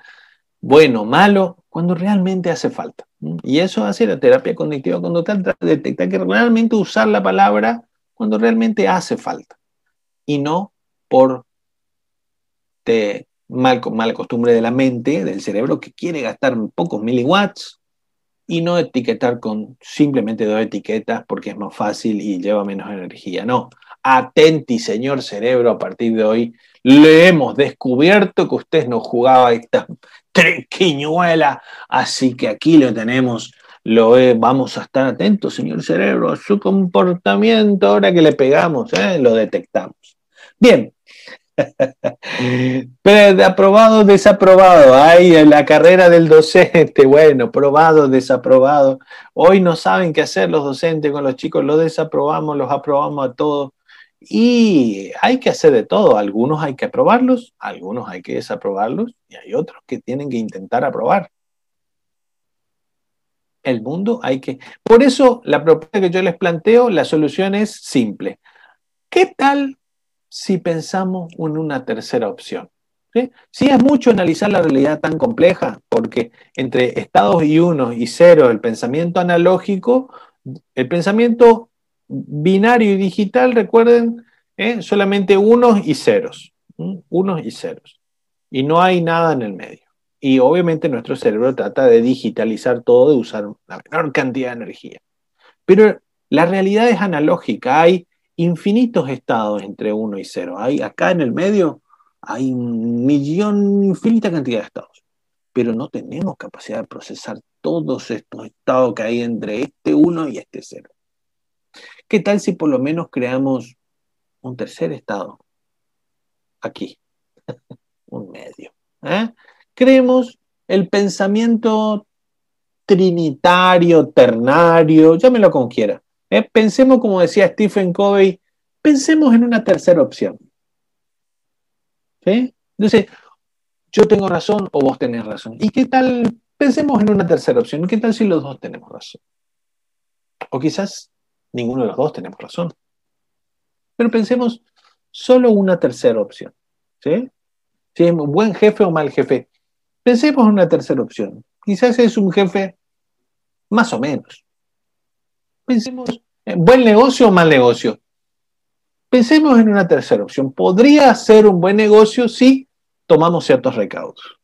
B: bueno, malo, cuando realmente hace falta. Y eso hace la terapia cognitiva conductual, detectar que realmente usar la palabra cuando realmente hace falta. Y no por de mal, mala costumbre de la mente, del cerebro, que quiere gastar pocos miliwatts y no etiquetar con simplemente dos etiquetas porque es más fácil y lleva menos energía. No, Atenti, señor cerebro, a partir de hoy le hemos descubierto que usted no jugaba esta triquiñuela, así que aquí lo tenemos. Lo vamos a estar atentos, señor cerebro, a su comportamiento ahora que le pegamos, ¿eh? lo detectamos. Bien, (laughs) aprobado, desaprobado. Ay, en la carrera del docente, bueno, probado, desaprobado. Hoy no saben qué hacer los docentes con los chicos, los desaprobamos, los aprobamos a todos. Y hay que hacer de todo. Algunos hay que aprobarlos, algunos hay que desaprobarlos y hay otros que tienen que intentar aprobar. El mundo hay que... Por eso la propuesta que yo les planteo, la solución es simple. ¿Qué tal si pensamos en una tercera opción? ¿Sí? es mucho analizar la realidad tan compleja, porque entre estados y unos y ceros, el pensamiento analógico, el pensamiento binario y digital, recuerden, ¿eh? solamente unos y ceros. Unos y ceros. Y no hay nada en el medio. Y obviamente nuestro cerebro trata de digitalizar todo, de usar la menor cantidad de energía. Pero La realidad es analógica, hay infinitos estados entre 1 y 0. Hay, acá en el medio hay un millón, infinita cantidad de estados, pero no tenemos capacidad de procesar todos estos estados que hay entre este 1 y este 0. ¿Qué tal si por lo menos creamos un tercer estado? Aquí, (laughs) un medio. ¿eh? Creemos el pensamiento trinitario, ternario, llámelo como quiera. ¿eh? Pensemos, como decía Stephen Covey, pensemos en una tercera opción. ¿Sí? Entonces, yo tengo razón o vos tenés razón. ¿Y qué tal? Pensemos en una tercera opción. ¿Qué tal si los dos tenemos razón? O quizás ninguno de los dos tenemos razón. Pero pensemos solo una tercera opción. ¿Sí? Si es un buen jefe o mal jefe. Pensemos en una tercera opción. Quizás es un jefe más o menos. Pensemos en buen negocio o mal negocio. Pensemos en una tercera opción. ¿Podría ser un buen negocio si tomamos ciertos recaudos?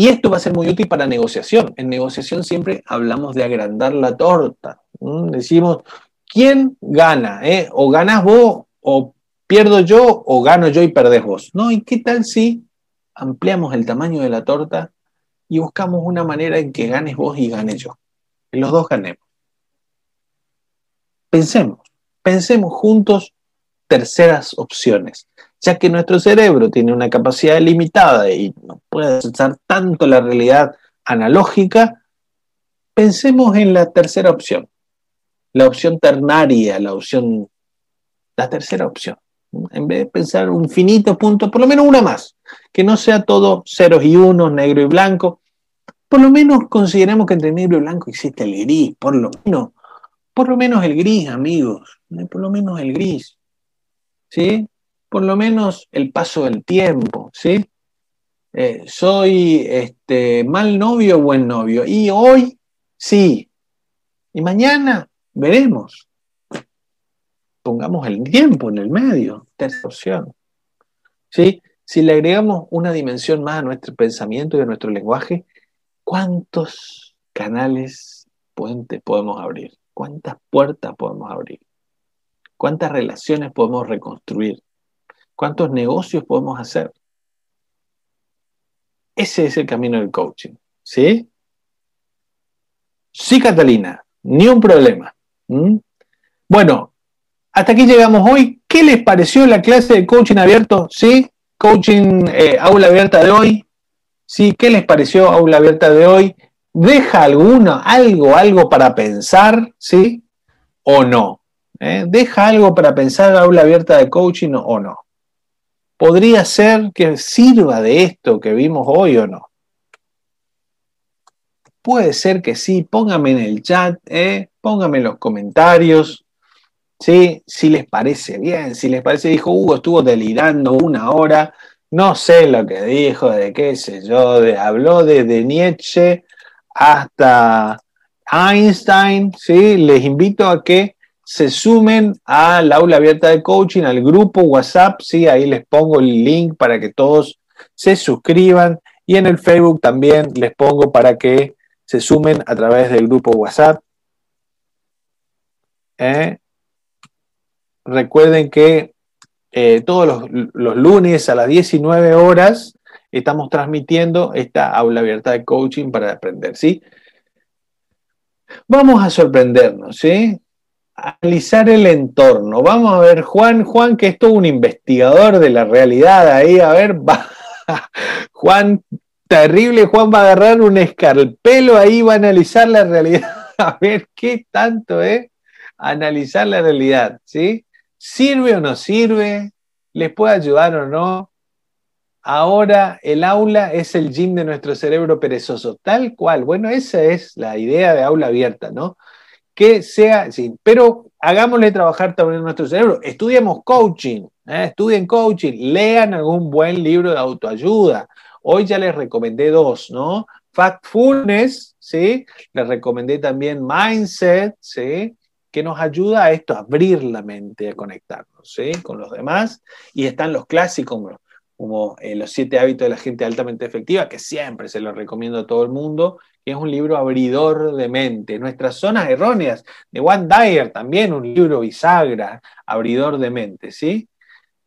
B: Y esto va a ser muy útil para negociación. En negociación siempre hablamos de agrandar la torta. Decimos, ¿quién gana? Eh? O ganas vos, o pierdo yo, o gano yo y perdés vos. ¿No? ¿Y qué tal si ampliamos el tamaño de la torta y buscamos una manera en que ganes vos y gane yo? Que los dos ganemos. Pensemos, pensemos juntos terceras opciones ya que nuestro cerebro tiene una capacidad limitada y puede procesar tanto la realidad analógica, pensemos en la tercera opción, la opción ternaria, la opción, la tercera opción. En vez de pensar un finito punto, por lo menos una más, que no sea todo ceros y unos, negro y blanco, por lo menos consideremos que entre negro y blanco existe el gris, por lo menos, por lo menos el gris, amigos, por lo menos el gris. ¿Sí? por lo menos el paso del tiempo, ¿sí? Eh, soy este, mal novio o buen novio. Y hoy sí. Y mañana veremos. Pongamos el tiempo en el medio, tercera opción. Si le agregamos una dimensión más a nuestro pensamiento y a nuestro lenguaje, ¿cuántos canales, puentes podemos abrir? ¿Cuántas puertas podemos abrir? ¿Cuántas relaciones podemos reconstruir? ¿Cuántos negocios podemos hacer? Ese es el camino del coaching. ¿Sí? Sí, Catalina, ni un problema. Bueno, hasta aquí llegamos hoy. ¿Qué les pareció la clase de coaching abierto? ¿Sí? Coaching eh, aula abierta de hoy. ¿Sí? ¿Qué les pareció aula abierta de hoy? ¿Deja alguno, algo, algo para pensar? ¿Sí? ¿O no? ¿Eh? ¿Deja algo para pensar aula abierta de coaching o no? Podría ser que sirva de esto que vimos hoy o no. Puede ser que sí, póngame en el chat, eh, póngame en los comentarios, ¿sí? si les parece bien, si les parece, dijo Hugo, estuvo delirando una hora, no sé lo que dijo, de qué sé yo, de, habló desde Nietzsche hasta Einstein, ¿sí? les invito a que se sumen al aula abierta de coaching, al grupo WhatsApp, sí, ahí les pongo el link para que todos se suscriban y en el Facebook también les pongo para que se sumen a través del grupo WhatsApp. ¿Eh? Recuerden que eh, todos los, los, lunes a las 19 horas estamos transmitiendo esta aula abierta de coaching para aprender, ¿sí? Vamos a sorprendernos, ¿sí? Analizar el entorno. Vamos a ver, Juan, Juan, que es todo un investigador de la realidad ahí, a ver, (laughs) Juan, terrible, Juan va a agarrar un escarpelo ahí, va a analizar la realidad, (laughs) a ver qué tanto es ¿eh? analizar la realidad, ¿sí? ¿Sirve o no sirve? ¿Les puede ayudar o no? Ahora el aula es el gym de nuestro cerebro perezoso, tal cual. Bueno, esa es la idea de aula abierta, ¿no? Que sea, sí, pero hagámosle trabajar también nuestro cerebro. Estudiemos coaching, ¿eh? estudien coaching, lean algún buen libro de autoayuda. Hoy ya les recomendé dos, ¿no? Factfulness, ¿sí? Les recomendé también Mindset, ¿sí? Que nos ayuda a esto, a abrir la mente, a conectarnos, ¿sí? Con los demás. Y están los clásicos, como eh, Los siete hábitos de la gente altamente efectiva, que siempre se lo recomiendo a todo el mundo, es un libro abridor de mente. Nuestras zonas erróneas, de One Dyer, también un libro bisagra, abridor de mente, ¿sí?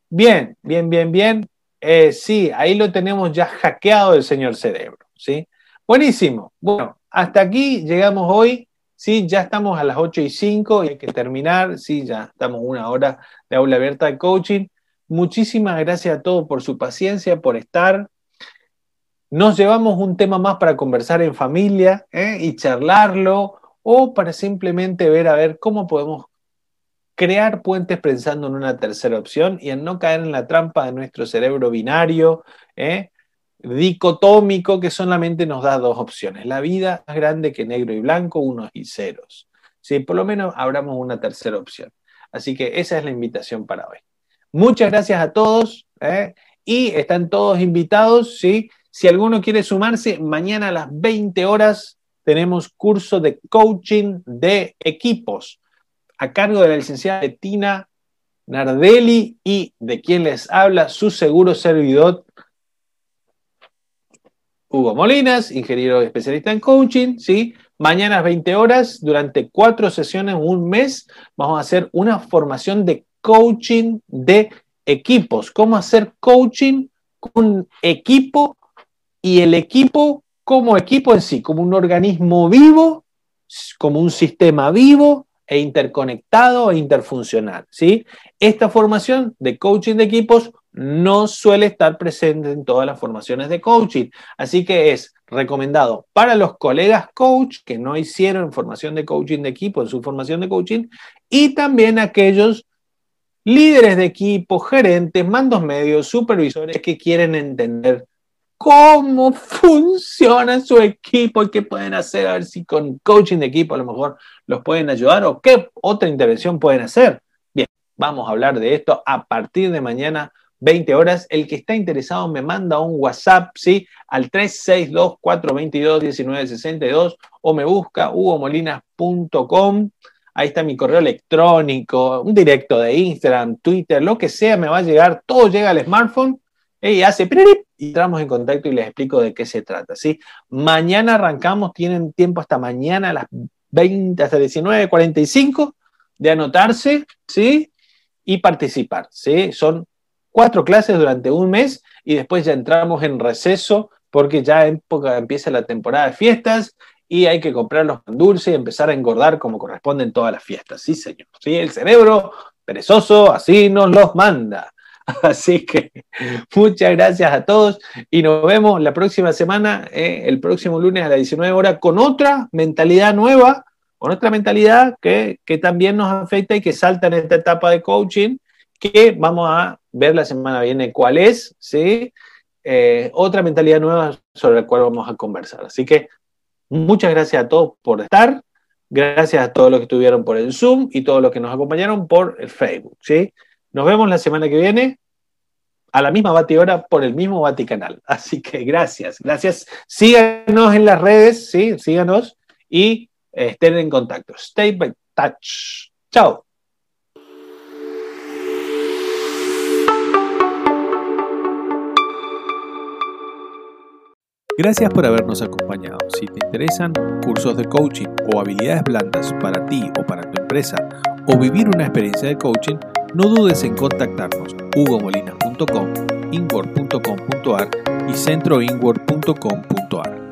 B: Bien, bien, bien, bien. Eh, sí, ahí lo tenemos ya hackeado del señor cerebro, ¿sí? Buenísimo. Bueno, hasta aquí llegamos hoy. Sí, ya estamos a las 8 y 5 y hay que terminar. Sí, ya estamos una hora de aula abierta de coaching. Muchísimas gracias a todos por su paciencia, por estar. Nos llevamos un tema más para conversar en familia ¿eh? y charlarlo o para simplemente ver a ver cómo podemos crear puentes pensando en una tercera opción y en no caer en la trampa de nuestro cerebro binario, ¿eh? dicotómico, que solamente nos da dos opciones. La vida más grande que negro y blanco, unos y ceros. ¿Sí? Por lo menos abramos una tercera opción. Así que esa es la invitación para hoy. Muchas gracias a todos ¿eh? y están todos invitados. ¿sí? Si alguno quiere sumarse, mañana a las 20 horas tenemos curso de coaching de equipos a cargo de la licenciada Tina Nardelli y de quien les habla su seguro servidor Hugo Molinas, ingeniero especialista en coaching, ¿sí? Mañana a 20 horas, durante cuatro sesiones, un mes, vamos a hacer una formación de coaching de equipos. ¿Cómo hacer coaching con equipo y el equipo como equipo en sí, como un organismo vivo, como un sistema vivo e interconectado e interfuncional. ¿sí? Esta formación de coaching de equipos no suele estar presente en todas las formaciones de coaching, así que es recomendado para los colegas coach que no hicieron formación de coaching de equipo en su formación de coaching y también aquellos líderes de equipo, gerentes, mandos medios, supervisores que quieren entender cómo funciona su equipo y qué pueden hacer, a ver si con coaching de equipo a lo mejor los pueden ayudar o qué otra intervención pueden hacer. Bien, vamos a hablar de esto a partir de mañana. 20 horas. El que está interesado me manda un WhatsApp, ¿sí? Al 362-422-1962 o me busca hugomolinas.com. Ahí está mi correo electrónico, un directo de Instagram, Twitter, lo que sea, me va a llegar. Todo llega al smartphone y hace y entramos en contacto y les explico de qué se trata. ¿sí? Mañana arrancamos, tienen tiempo hasta mañana a las 20, hasta 19.45 de anotarse ¿sí? y participar. ¿sí? Son cuatro clases durante un mes y después ya entramos en receso porque ya época empieza la temporada de fiestas y hay que comprar los dulces y empezar a engordar como corresponden todas las fiestas. Sí, señor. Sí, el cerebro perezoso así nos los manda. (laughs) Así que muchas gracias a todos y nos vemos la próxima semana, eh, el próximo lunes a las 19 horas, con otra mentalidad nueva, con otra mentalidad que, también nos afecta y que salta en esta etapa de coaching, que vamos a ver la semana viene cuál es, ¿sí? Eh, otra mentalidad nueva sobre la cual vamos a conversar. Así que muchas gracias a todos por estar. Gracias a todos los que estuvieron por el Zoom y todos los que nos acompañaron por el Facebook. ¿sí? Nos vemos la semana que viene a la misma Bati hora por el mismo Vaticanal. (laughs) Así que gracias, gracias. Síganos en las redes, sí, síganos y eh, estén en contacto. Stay by touch. Chao.
A: Gracias por habernos acompañado. Si te interesan cursos de coaching o habilidades blandas para ti o para tu empresa o vivir una experiencia de coaching, no dudes en contactarnos hugomolinas.com, inward.com.ar y centroinward.com.ar.